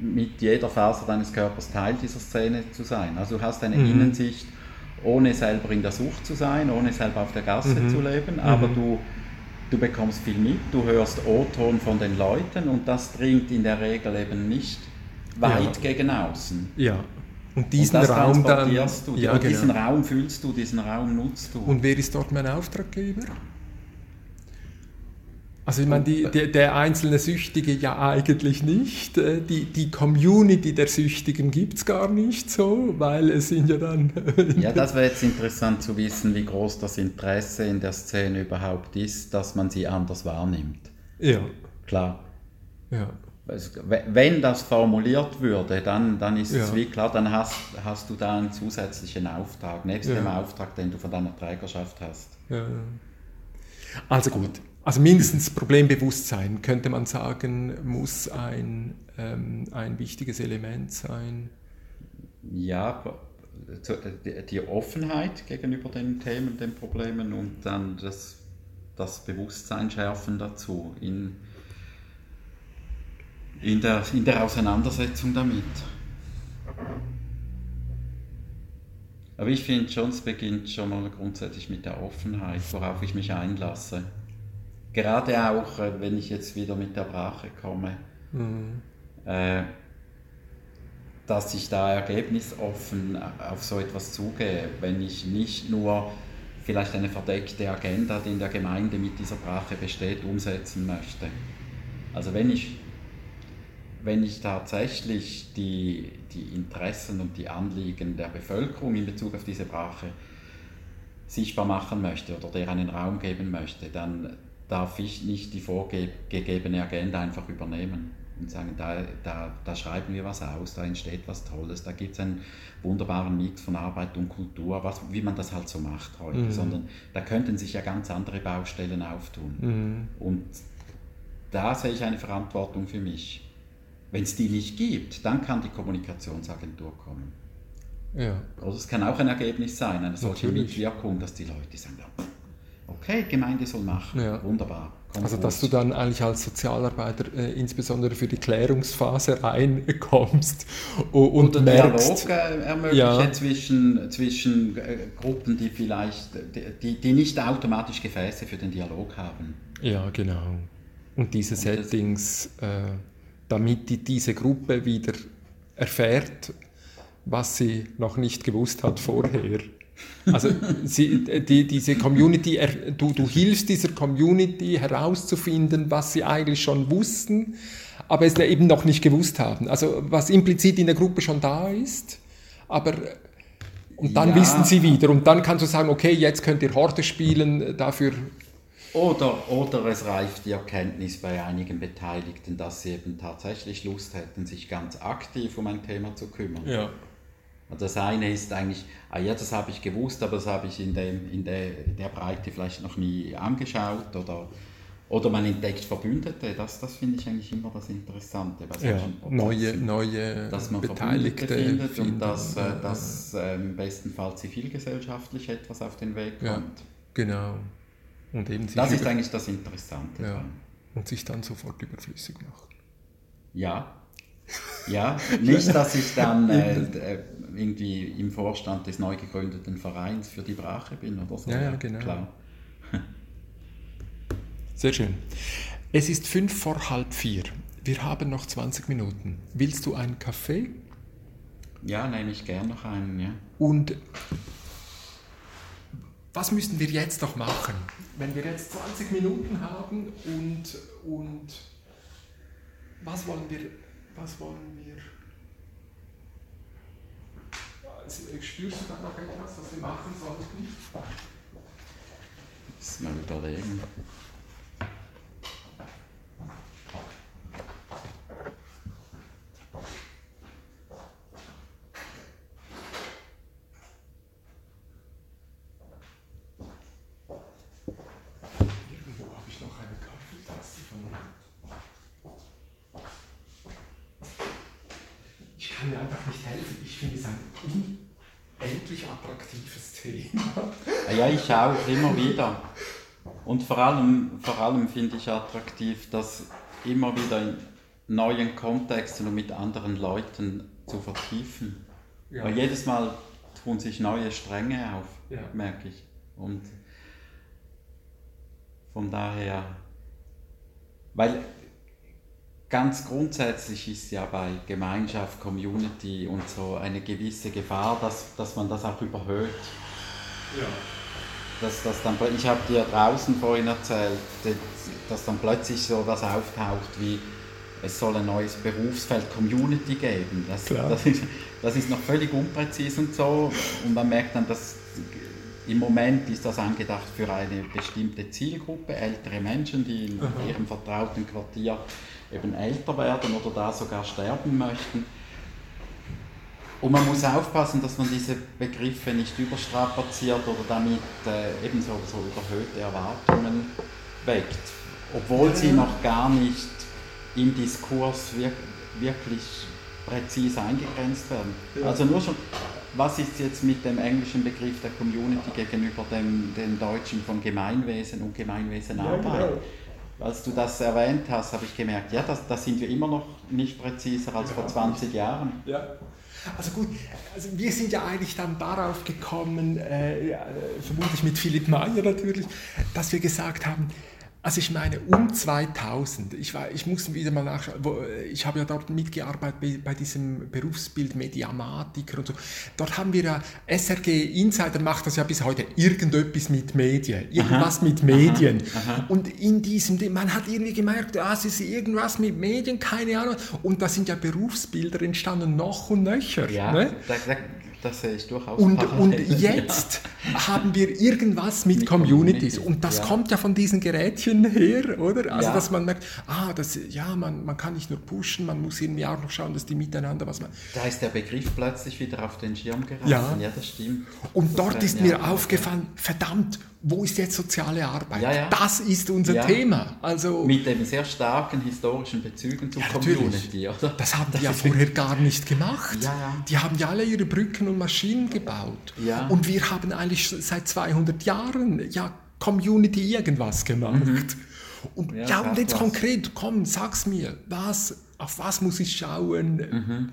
mit jeder Faser deines Körpers Teil dieser Szene zu sein. Also du hast eine Mhm. Innensicht, ohne selber in der Sucht zu sein, ohne selber auf der Gasse Mhm. zu leben, aber du, du bekommst viel mit, du hörst O-Ton von den Leuten und das dringt in der Regel eben nicht weit Ja. gegen außen. ja. Und diesen und Raum dann... du. Ja, und diesen genau. Raum fühlst du, diesen Raum nutzt du. Und wer ist dort mein Auftraggeber? Also ich meine, die, der, der einzelne Süchtige ja eigentlich nicht. Äh, Die, die Community der Süchtigen gibt es gar nicht so, weil es sind ja dann... Ja, das wäre jetzt interessant zu wissen, wie groß das Interesse in der Szene überhaupt ist, dass man sie anders wahrnimmt. ja, Klar. ja. Es- Wenn das formuliert würde, dann, dann ist es Ja. wie klar, dann hast, hast du da einen zusätzlichen Auftrag, nebst Ja. dem Auftrag, den du von deiner Trägerschaft hast. Ja. Also gut. Also mindestens Problembewusstsein, könnte man sagen, muss ein, ähm, ein wichtiges Element sein. Ja, die Offenheit gegenüber den Themen, den Problemen und dann das, das Bewusstsein schärfen dazu in, in, der, in der Auseinandersetzung damit. Aber ich finde schon, es beginnt schon mal grundsätzlich mit der Offenheit, worauf ich mich einlasse. Gerade auch, äh, wenn ich jetzt wieder mit der Brache komme. Äh, dass ich da ergebnisoffen auf so etwas zugehe, wenn ich nicht nur vielleicht eine verdeckte Agenda, die in der Gemeinde mit dieser Brache besteht, umsetzen möchte. Also wenn ich, wenn ich tatsächlich die, die Interessen und die Anliegen der Bevölkerung in Bezug auf diese Brache sichtbar machen möchte oder der einen Raum geben möchte, dann darf ich nicht die vorgegebene Agenda einfach übernehmen und sagen, da, da, da schreiben wir was aus, da entsteht was Tolles, da gibt es einen wunderbaren Mix von Arbeit und Kultur, was, wie man das halt so macht heute, mhm. sondern da könnten sich ja ganz andere Baustellen auftun. Mhm. Und da sehe ich eine Verantwortung für mich. Wenn es die nicht gibt, dann kann die Kommunikationsagentur kommen. Ja. Also es kann auch ein Ergebnis sein, eine solche Natürlich. Mitwirkung, dass die Leute sagen, okay, Gemeinde soll machen, ja. wunderbar. Also dass du dann eigentlich als Sozialarbeiter äh, insbesondere für die Klärungsphase reinkommst und, und Oder merkst, Dialog äh, ermöglichen ja. zwischen, zwischen äh, Gruppen, die vielleicht, die, die nicht automatisch Gefäße für den Dialog haben. Ja, genau. Und diese und Settings, äh, damit die, diese Gruppe wieder erfährt, was sie noch nicht gewusst hat vorher. Also sie, die, diese Community, du, du hilfst dieser Community herauszufinden, was sie eigentlich schon wussten, aber es eben noch nicht gewusst haben. Also was implizit in der Gruppe schon da ist, aber und dann ja. wissen sie wieder und dann kannst du sagen, okay, jetzt könnt ihr Horde spielen, dafür oder, oder es reicht die Erkenntnis bei einigen Beteiligten, dass sie eben tatsächlich Lust hätten, sich ganz aktiv um ein Thema zu kümmern. Ja. Das eine ist eigentlich, ah ja, das habe ich gewusst, aber das habe ich in, dem, in, der, in der Breite vielleicht noch nie angeschaut oder, oder man entdeckt Verbündete, das, das finde ich eigentlich immer das Interessante. ja, neue, neue dass man Beteiligte findet finden, und dass, äh, dass äh, im besten Fall zivilgesellschaftlich etwas auf den Weg kommt. Ja, genau. Und eben das ist eigentlich das Interessante. Ja. Und sich dann sofort überflüssig macht. Ja, ja, nicht, dass ich dann äh, äh, irgendwie im Vorstand des neu gegründeten Vereins für die Brache bin oder so. Ja, ja genau. Klar. Sehr schön. Es ist fünf vor halb vier. Wir haben noch 20 Minuten. Willst du einen Kaffee? Ja, nehme ich gern noch einen, ja. Und was müssen wir jetzt noch machen? Wenn wir jetzt 20 Minuten haben und, und was wollen wir was wollen wir? Spürst du da noch etwas, was wir machen sollten? Das mal überlegen. Ja, ich auch, immer wieder. Und vor allem, vor allem finde ich attraktiv, das immer wieder in neuen Kontexten und mit anderen Leuten zu vertiefen. Ja. Weil jedes Mal tun sich neue Stränge auf, ja. merke ich. Und von daher, weil ganz grundsätzlich ist ja bei Gemeinschaft, Community und so eine gewisse Gefahr, dass, dass man das auch überhöht. Ja dass das dann, ich habe dir draußen vorhin erzählt, dass dann plötzlich so was auftaucht wie es soll ein neues Berufsfeld Community geben. Das, das, ist, das ist noch völlig unpräzis und so und man merkt dann, dass im Moment ist das angedacht für eine bestimmte Zielgruppe, ältere Menschen, die in Aha. ihrem vertrauten Quartier eben älter werden oder da sogar sterben möchten. Und man muss aufpassen, dass man diese Begriffe nicht überstrapaziert oder damit äh, ebenso so überhöhte Erwartungen weckt, obwohl sie noch gar nicht im Diskurs wir wirklich präzise eingegrenzt werden. Also nur schon, was ist jetzt mit dem englischen Begriff der Community gegenüber dem, dem deutschen von Gemeinwesen und Gemeinwesenarbeit? Ja, genau. Als du das erwähnt hast, habe ich gemerkt, ja, da sind wir immer noch nicht präziser als vor 20 Jahren. Ja. Also gut, also wir sind ja eigentlich dann darauf gekommen, äh, vermutlich mit Philipp Mayer natürlich, dass wir gesagt haben, Also ich meine, um 2000, ich, war, ich muss wieder mal nachschauen, wo, ich habe ja dort mitgearbeitet bei, bei, diesem Berufsbild Mediamatiker und so. Dort haben wir ja, SRG Insider macht das ja bis heute, irgendetwas mit Medien, irgendwas aha, mit Medien. Aha, aha. Und in diesem, man hat irgendwie gemerkt, ah, es ist irgendwas mit Medien, keine Ahnung. Und da sind ja Berufsbilder entstanden, noch und nöcher. Ja, ne? da, da das sehe ich durchaus. Und, und jetzt ja. haben wir irgendwas mit, mit Communities. Communities. Und das ja. kommt ja von diesen Gerätchen her, oder? Also, ja. dass man merkt, ah, das, ja, man, man kann nicht nur pushen, man muss irgendwie auch noch schauen, dass die miteinander was man. Da ist der Begriff plötzlich wieder auf den Schirm geraten. Ja, ja das stimmt. Und das dort ist mir aufgefallen, verdammt, wo ist jetzt soziale Arbeit? Ja, ja. Das ist unser ja. Thema. Also, Mit eben sehr starken historischen Bezügen zur Community, oder? Das haben die das ja vorher gar nicht gemacht. Die haben ja alle ihre Brücken und Maschinen gebaut. Und wir haben eigentlich seit 200 Jahren ja Community irgendwas gemacht. Mhm. Und ja, und jetzt was. konkret, komm, sag's mir, was, auf was muss ich schauen? Mhm.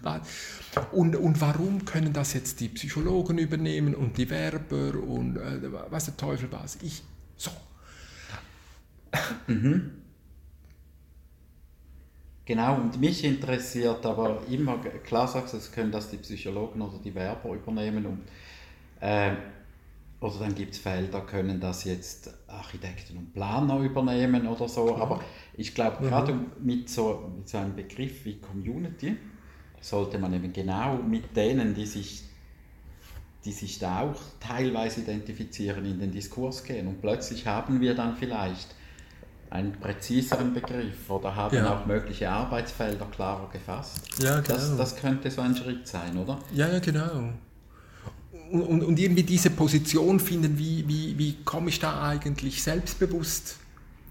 Und, und warum können das jetzt die Psychologen übernehmen und die Werber und äh, was der Teufel was? Ich, so. Mhm. Genau, und mich interessiert aber immer, klar sagst du, es können das die Psychologen oder die Werber übernehmen. Und, äh, oder dann gibt es Fälle, da können das jetzt Architekten und Planer übernehmen oder so. Aber ich glaube, mhm. gerade mit so, mit so einem Begriff wie Community, sollte man eben genau mit denen, die sich, die sich da auch teilweise identifizieren, in den Diskurs gehen. Und plötzlich haben wir dann vielleicht einen präziseren Begriff oder haben ja. auch mögliche Arbeitsfelder klarer gefasst. Ja, genau. Das, das könnte so ein Schritt sein, oder? Ja, ja, genau. Und, und irgendwie diese Position finden, wie, wie, wie komme ich da eigentlich selbstbewusst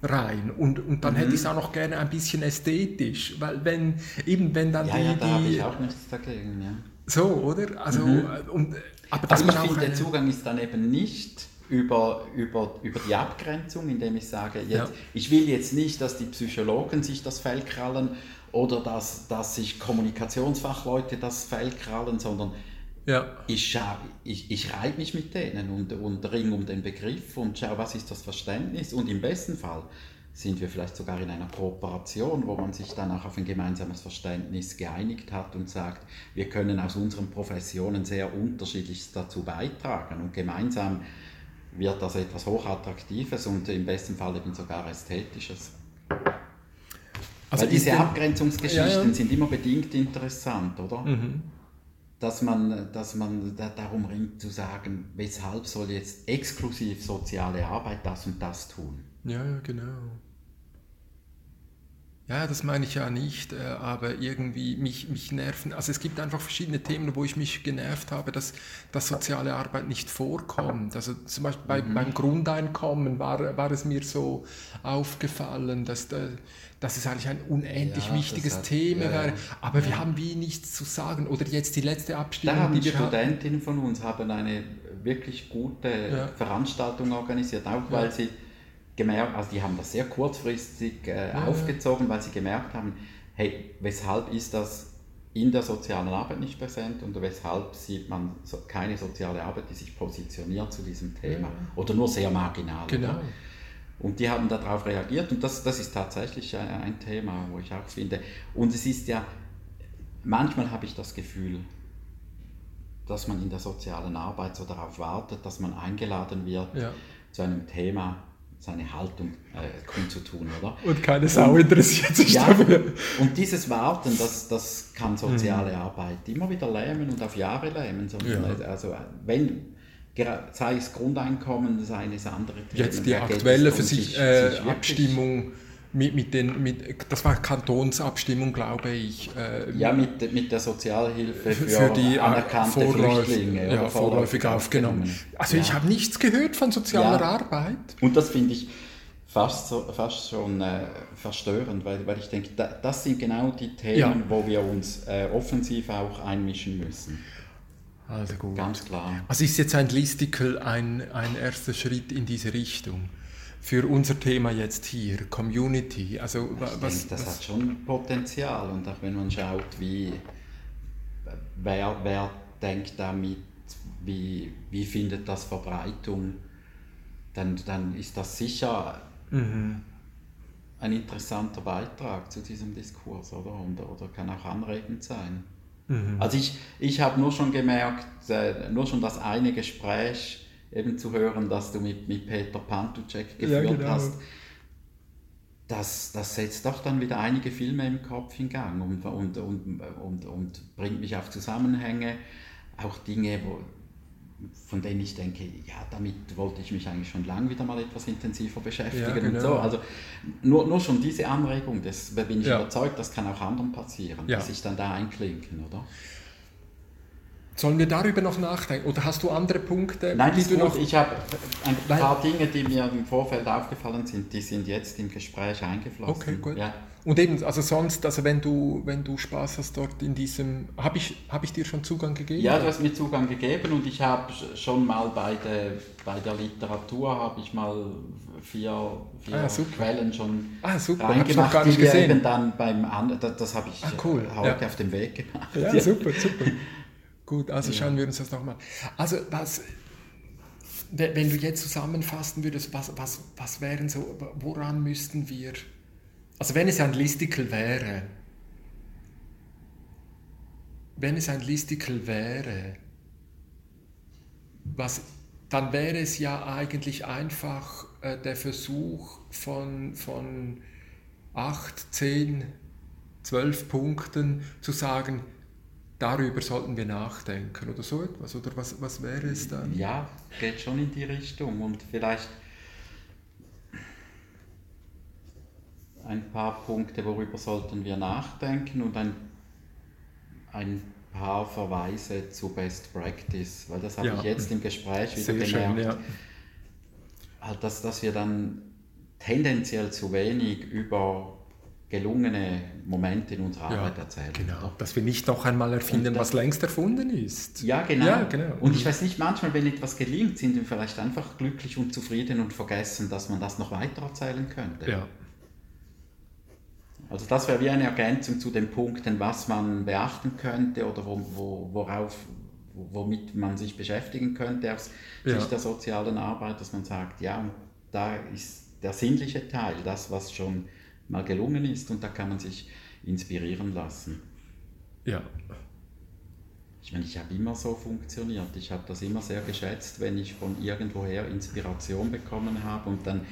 rein und, und dann mhm. hätte ich es auch noch gerne ein bisschen ästhetisch, weil wenn eben wenn dann ja, die, ja, da habe ich auch nichts dagegen, ja. So, oder? Also mhm. und aber dass aber ich finde, der Zugang ist dann eben nicht über, über, über die Abgrenzung, indem ich sage, jetzt, ja. ich will jetzt nicht, dass die Psychologen sich das Fell krallen oder dass, dass sich Kommunikationsfachleute das Fell krallen, sondern ja. Ich, ich, ich reibe mich mit denen und, und ringe um den Begriff und schaue, was ist das Verständnis. Und im besten Fall sind wir vielleicht sogar in einer Kooperation, wo man sich dann auch auf ein gemeinsames Verständnis geeinigt hat und sagt, wir können aus unseren Professionen sehr unterschiedliches dazu beitragen und gemeinsam wird das etwas Hochattraktives und im besten Fall eben sogar Ästhetisches. Also Weil diese Abgrenzungsgeschichten ja, ja. sind immer bedingt interessant, oder? Mhm dass man, dass man da darum ringt zu sagen, weshalb soll jetzt exklusiv soziale Arbeit das und das tun. Ja, ja, genau. Ja, das meine ich ja nicht, äh, aber irgendwie mich, mich nerven. Also es gibt einfach verschiedene Themen, wo ich mich genervt habe, dass, dass soziale Arbeit nicht vorkommt. Also zum Beispiel bei, mhm. beim Grundeinkommen war, war es mir so aufgefallen, dass, dass es eigentlich ein unendlich ja, wichtiges hat, Thema ja, wäre. Aber ja. wir haben wie nichts zu sagen. Oder jetzt die letzte Abstimmung, da haben die Studentinnen von uns haben eine wirklich gute Veranstaltung organisiert, auch weil sie gemerkt, also die haben das sehr kurzfristig äh, ja. aufgezogen, weil sie gemerkt haben, hey, weshalb ist das in der sozialen Arbeit nicht präsent und weshalb sieht man so, keine soziale Arbeit, die sich positioniert zu diesem Thema ja. oder nur sehr marginal. Genau. Oder? Und die haben darauf reagiert und das, das ist tatsächlich ein Thema, wo ich auch finde. Und es ist ja, manchmal habe ich das Gefühl, dass man in der sozialen Arbeit so darauf wartet, dass man eingeladen wird ja. zu einem Thema, seine Haltung äh, kundzutun, oder? Und keine Sau und, interessiert sich ja, dafür. Und dieses Warten, das, das kann soziale mhm. Arbeit immer wieder lähmen und auf Jahre lähmen. Ja. Also wenn, sei es Grundeinkommen, sei es andere Themen. Jetzt die aktuelle für sich, äh, Abstimmung mit, mit den, mit, das war Kantonsabstimmung, glaube ich. Äh, ja, mit, mit der Sozialhilfe für, für die äh, anerkannte Vorläuf, Flüchtlinge. Ja, vorläufig aufgenommen. Also ja. ich habe nichts gehört von sozialer ja. Arbeit. Und das finde ich fast, so, fast schon äh, verstörend, weil, weil ich denke, da, das sind genau die Themen, ja. wo wir uns äh, offensiv auch einmischen müssen. Also gut. Ganz klar. Also ist jetzt ein Listicle ein, ein erster Schritt in diese Richtung? Für unser Thema jetzt hier, Community. Also, ich was, denke, das was? hat schon Potenzial und auch wenn man schaut, wie, wer, wer denkt damit, wie, wie findet das Verbreitung, dann, dann ist das sicher mhm. ein interessanter Beitrag zu diesem Diskurs, oder? Und, oder kann auch anregend sein. Mhm. Also ich, ich habe nur schon gemerkt, äh, nur schon das eine Gespräch eben zu hören, das du mit, mit Peter Pantucek geführt ja, genau. hast, das, das setzt doch dann wieder einige Filme im Kopf in Gang und, und, und, und, und bringt mich auf Zusammenhänge, auch Dinge, wo, von denen ich denke, ja, damit wollte ich mich eigentlich schon lange wieder mal etwas intensiver beschäftigen. Ja, genau. und so. Also nur, nur schon diese Anregung, das da bin ich ja. überzeugt, das kann auch anderen passieren, ja. dass sich dann da einklinken, oder? Sollen wir darüber noch nachdenken? Oder hast du andere Punkte? Nein, die du noch ich habe ein paar Dinge, die mir im Vorfeld aufgefallen sind, die sind jetzt im Gespräch eingeflossen. Okay, gut. Ja. Und eben, also sonst, also wenn du, wenn du Spaß hast dort in diesem, habe ich, hab ich dir schon Zugang gegeben? Ja, du hast mir Zugang gegeben und ich habe schon mal bei der, bei der Literatur, habe ich mal vier, vier ah, Quellen schon ah, super. reingemacht, gar nicht die gesehen. eben dann beim das, das habe ich ah, cool. heute ja. auf dem Weg gemacht. Ja. super, super. Gut, also schauen wir uns das nochmal. Also was, wenn du jetzt zusammenfassen würdest, was, was, was wären so, woran müssten wir, also wenn es ein Listicle wäre, wenn es ein Listicle wäre, was, dann wäre es ja eigentlich einfach äh, der Versuch von, von 8, 10, 12 Punkten zu sagen, darüber sollten wir nachdenken oder so etwas? Oder was, was wäre es dann? Ja, geht schon in die Richtung und vielleicht ein paar Punkte, worüber sollten wir nachdenken und ein, ein paar Verweise zu Best Practice, weil das habe ja. ich jetzt im Gespräch wieder Sehr gemerkt, schön, ja. Halt, dass, dass wir dann tendenziell zu wenig über gelungene Momente in unserer Arbeit ja, erzählen. Genau, dass wir nicht noch einmal erfinden, das, was längst erfunden ist. Ja genau. ja, genau. Und ich weiß nicht, manchmal, wenn etwas gelingt, sind wir vielleicht einfach glücklich und zufrieden und vergessen, dass man das noch weiter erzählen könnte. Ja. Also das wäre wie eine Ergänzung zu den Punkten, was man beachten könnte oder wo, wo, worauf, womit man sich beschäftigen könnte aus ja. Sicht der sozialen Arbeit, dass man sagt, ja, da ist der sinnliche Teil, das, was schon mal gelungen ist und da kann man sich inspirieren lassen. Ja. Ich meine, ich habe immer so funktioniert. Ich habe das immer sehr geschätzt, wenn ich von irgendwoher Inspiration bekommen habe und dann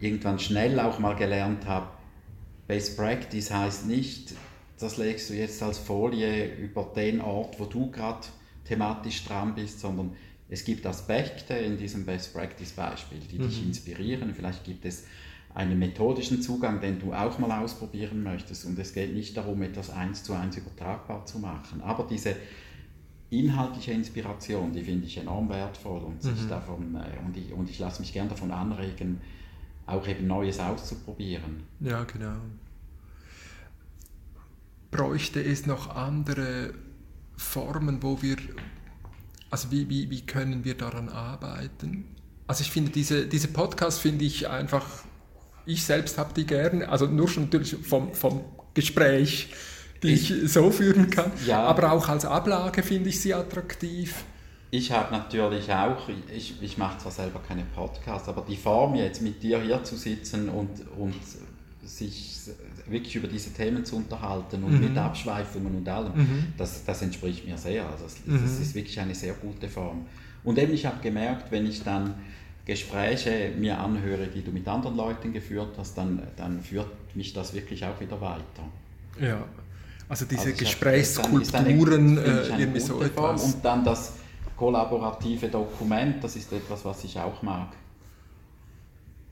irgendwann schnell auch mal gelernt habe, Best Practice heißt nicht, das legst du jetzt als Folie über den Ort, wo du gerade thematisch dran bist, sondern es gibt Aspekte in diesem Best Practice Beispiel, die mhm. dich inspirieren. Vielleicht gibt es einen methodischen Zugang, den du auch mal ausprobieren möchtest. Und es geht nicht darum, etwas eins zu eins übertragbar zu machen. Aber diese inhaltliche Inspiration, die finde ich enorm wertvoll und, mhm. davon, äh, und ich, und ich lasse mich gern davon anregen, auch eben Neues auszuprobieren. Ja, genau. Bräuchte es noch andere Formen, wo wir, also wie, wie, wie können wir daran arbeiten? Also ich finde, diese, diese Podcast finde ich einfach ich selbst habe die gerne, also nur schon natürlich vom, vom Gespräch, die ich, ich so führen kann, ja. aber auch als Ablage finde ich sie attraktiv. Ich habe natürlich auch, ich, ich mache zwar selber keine Podcasts, aber die Form jetzt mit dir hier zu sitzen und, und sich wirklich über diese Themen zu unterhalten und mhm. mit Abschweifungen und allem, mhm. das, das entspricht mir sehr. Also das, das mhm. ist wirklich eine sehr gute Form. Und eben, ich habe gemerkt, wenn ich dann Gespräche mir anhöre, die du mit anderen Leuten geführt hast, dann, dann führt mich das wirklich auch wieder weiter. Ja, also diese also Gesprächskulturen, äh, irgendwie so etwas. Und dann das kollaborative Dokument, das ist etwas, was ich auch mag.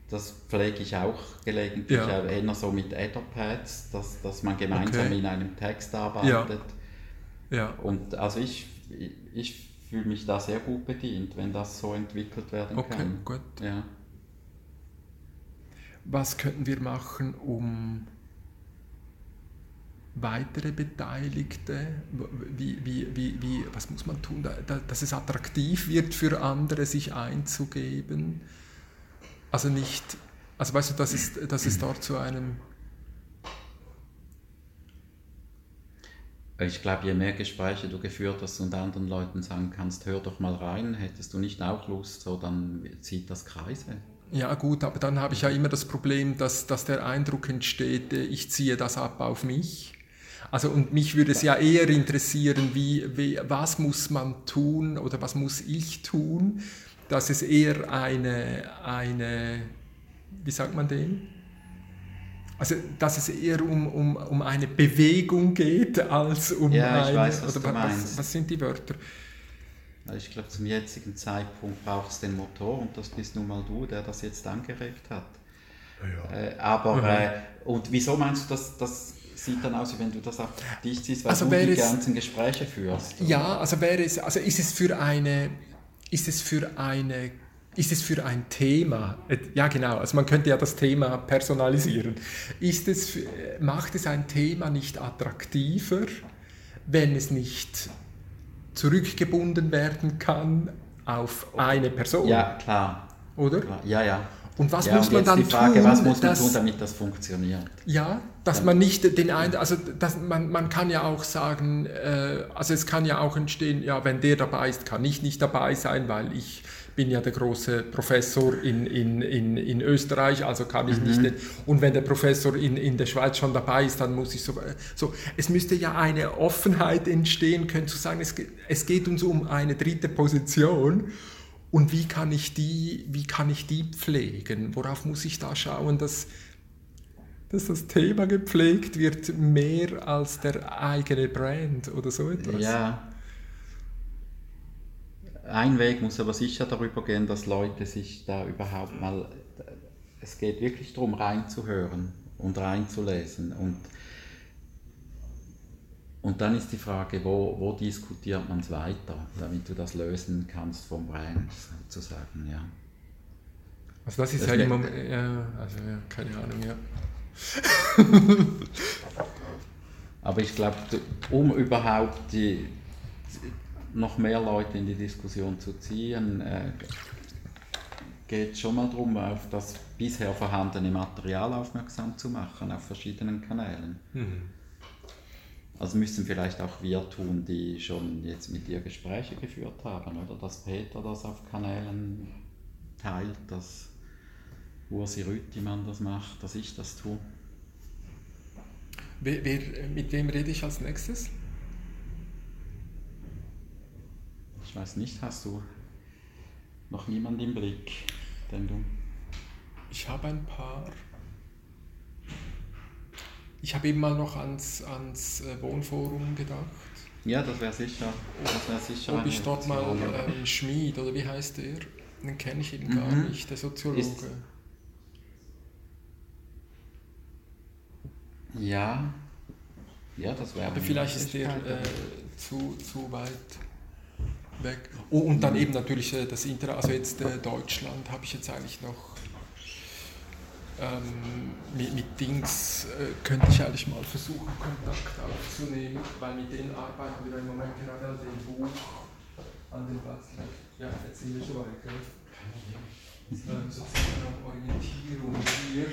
Das pflege ich auch gelegentlich, ja. eher so mit Etherpads, dass, dass man gemeinsam okay. in einem Text arbeitet. Ja. ja. Und also ich, ich fühle mich da sehr gut bedient, wenn das so entwickelt werden okay, kann. Okay, gut. Ja. Was könnten wir machen, um weitere Beteiligte, wie, wie, wie, wie, was muss man tun, dass es attraktiv wird für andere, sich einzugeben? Also nicht, also weißt du, dass es, dass es dort zu einem Ich glaube, je mehr Gespräche du geführt hast und anderen Leuten sagen kannst, hör doch mal rein, hättest du nicht auch Lust, so dann zieht das Kreise. Ja gut, aber dann habe ich ja immer das Problem, dass, dass der Eindruck entsteht, äh, ich ziehe das ab auf mich. Also und mich würde es ja eher interessieren, wie, wie, was muss man tun oder was muss ich tun, dass es eher eine, eine wie sagt man dem? Also, dass es eher um, um, um eine Bewegung geht, als um ja, ich eine. Weiß, was, oder du was, was sind die Wörter? Ich glaube, zum jetzigen Zeitpunkt braucht es den Motor und das bist nun mal du, der das jetzt angeregt hat. Ja. Äh, aber, mhm. äh, und wieso meinst du, dass das sieht dann aus, wenn du das auf dich ziehst, weil also du die ganzen Gespräche führst? Oder? Ja, also wäre es, also ist es für eine, ist es für eine ist es für ein Thema, ja genau, also man könnte ja das Thema personalisieren, ist es, macht es ein Thema nicht attraktiver, wenn es nicht zurückgebunden werden kann auf eine Person? Ja, klar. Oder? Ja, ja. Und was ja, muss und man dann die Frage, tun? Was muss man tun, damit das funktioniert? Ja, dass ja. man nicht den einen, also dass man, man kann ja auch sagen, äh, also es kann ja auch entstehen, ja, wenn der dabei ist, kann ich nicht dabei sein, weil ich bin ja der große Professor in, in, in, in Österreich, also kann ich mhm. nicht. Und wenn der Professor in, in der Schweiz schon dabei ist, dann muss ich so, so. Es müsste ja eine Offenheit entstehen können, zu sagen, es, es geht uns um eine dritte Position. Und wie kann ich die, wie kann ich die pflegen? Worauf muss ich da schauen, dass, dass das Thema gepflegt wird, mehr als der eigene Brand oder so etwas? Ja, ein Weg muss aber sicher darüber gehen, dass Leute sich da überhaupt mal, es geht wirklich darum, reinzuhören und reinzulesen. Und, und dann ist die Frage, wo, wo diskutiert man es weiter, damit du das lösen kannst vom Brand sozusagen, ja. Also das ist das ja immer, ja, also ja, keine Ahnung, ja. Aber ich glaube, um überhaupt die, noch mehr Leute in die Diskussion zu ziehen, äh, geht schon mal darum, auf das bisher vorhandene Material aufmerksam zu machen, auf verschiedenen Kanälen. Mhm. Also müssen vielleicht auch wir tun, die schon jetzt mit dir Gespräche geführt haben, oder dass Peter das auf Kanälen teilt, dass Ursi Rüttimann das macht, dass ich das tue. Wer, wer, mit wem rede ich als nächstes? Ich weiß nicht, hast du noch niemanden im Blick, den du. Ich habe ein paar. Ich habe eben mal noch ans, ans äh, Wohnforum gedacht. Ja, das wäre sicher. Das wär sicher Ob ich dort mal ähm, Schmied, oder wie heißt der? Den kenne ich eben mhm. gar nicht, der Soziologe. Ist, ja. Ja, das wäre. Aber vielleicht ist der äh, zu, zu weit weg. Oh, und dann eben natürlich äh, das Inter, also jetzt äh, Deutschland habe ich jetzt eigentlich noch ähm, mit, mit, Dings äh, könnte ich eigentlich mal versuchen, Kontakt aufzunehmen, weil mit denen arbeiten wir im Moment gerade an dem Buch, an dem Platz. Ja, jetzt sind wir schon weit, gell? Ähm, sozusagen Orientierung hier.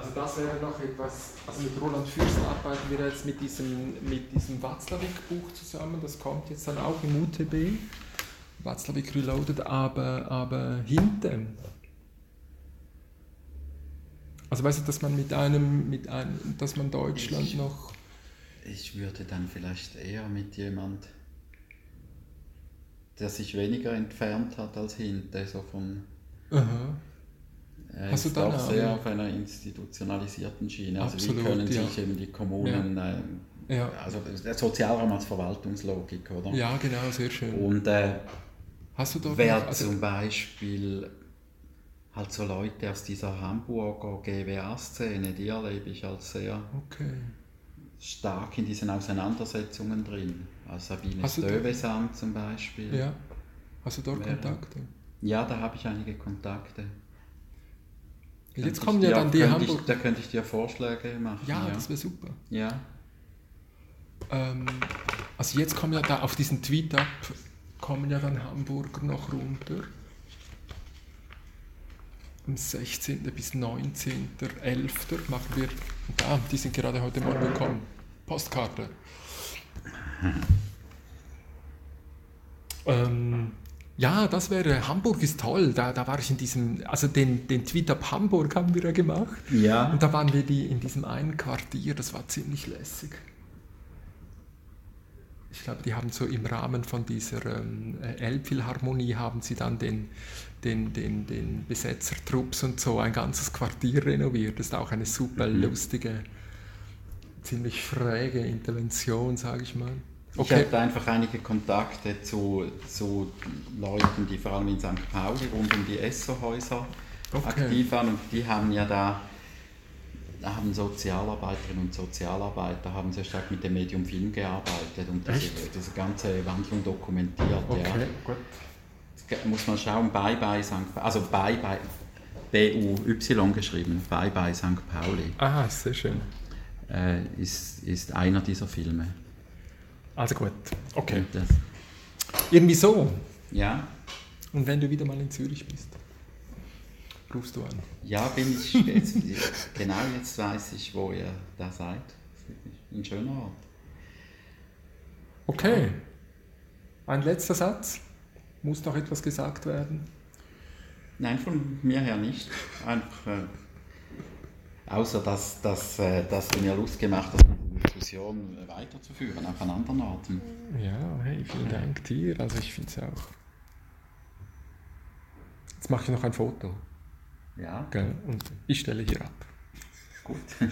Also das wäre noch etwas, also mit Roland Fürst arbeiten wir jetzt mit diesem, mit diesem Watzlawick-Buch zusammen, das kommt jetzt dann auch im UTB, Watzlawick Reloaded, aber, aber hinten. Also weißt du, dass man mit einem, mit einem, dass man Deutschland ich, noch... Ich würde dann vielleicht eher mit jemand, der sich weniger entfernt hat als hinten, so von... Aha er Hast ist auch sehr auf einer institutionalisierten Schiene. Also Absolut, wie können ja. sich eben die Kommunen, ja. Äh, ja. also der Sozialraum als Verwaltungslogik, oder? Ja, genau, sehr schön. Und äh, Hast du dort wer also, zum Beispiel halt so Leute aus dieser Hamburger GWA-Szene, die erlebe ich als sehr okay. stark in diesen Auseinandersetzungen drin. Als Sabine Stövesam zum Beispiel. Ja. Hast du dort Kontakte? Ja, da habe ich einige Kontakte. Jetzt kommen ja dann die Hamburg. Ich, da könnte ich dir Vorschläge machen. Ja, ja. das wäre super. Ja. Ähm, also jetzt kommen ja da auf diesen Tweet ab, kommen ja dann Hamburger noch runter. Am 16. bis 19.11. machen wir, da, die sind gerade heute Morgen gekommen, Postkarte. Ähm, Ja, das wäre, Hamburg ist toll. Da, da war ich in diesem, also den, den Tweet ab Hamburg haben wir ja gemacht. Ja. Und da waren wir die in diesem einen Quartier, das war ziemlich lässig. Ich glaube, die haben so im Rahmen von dieser ähm, Elbphilharmonie haben sie dann den, den, den, den Besetzertrupps und so ein ganzes Quartier renoviert. Das ist auch eine super Mhm. lustige, ziemlich schräge Intervention, sage ich mal. Ich Okay. habe einfach einige Kontakte zu, zu Leuten, die vor allem in St. Pauli rund um die Esso-Häuser Okay. aktiv waren und die haben ja da, da haben Sozialarbeiterinnen und Sozialarbeiter haben sehr stark mit dem Medium Film gearbeitet und diese, diese ganze Wandlung dokumentiert. Okay, Ja. gut. Jetzt muss man schauen, Bye Bye St. Pauli, also Bye Bye, B-U-Y geschrieben, Bye Bye St. Pauli, Aha, sehr schön. äh, ist, ist einer dieser Filme. Also gut. Okay. Das, Irgendwie so. ja, Und wenn du wieder mal in Zürich bist, rufst du an. Ja, bin ich jetzt, genau jetzt weiß ich, wo ihr da seid. Ein schöner Ort. Okay. Ein letzter Satz. Muss noch etwas gesagt werden? Nein, von mir her nicht. Einfach, äh, außer dass, dass, äh, dass du mir Lust gemacht hast, Diskussion weiterzuführen, auch an anderen Orten. Ja, hey, vielen Dank dir. Also ich finde es auch. Jetzt mache ich noch ein Foto. Ja, Gell? Und ich stelle hier ab. gut.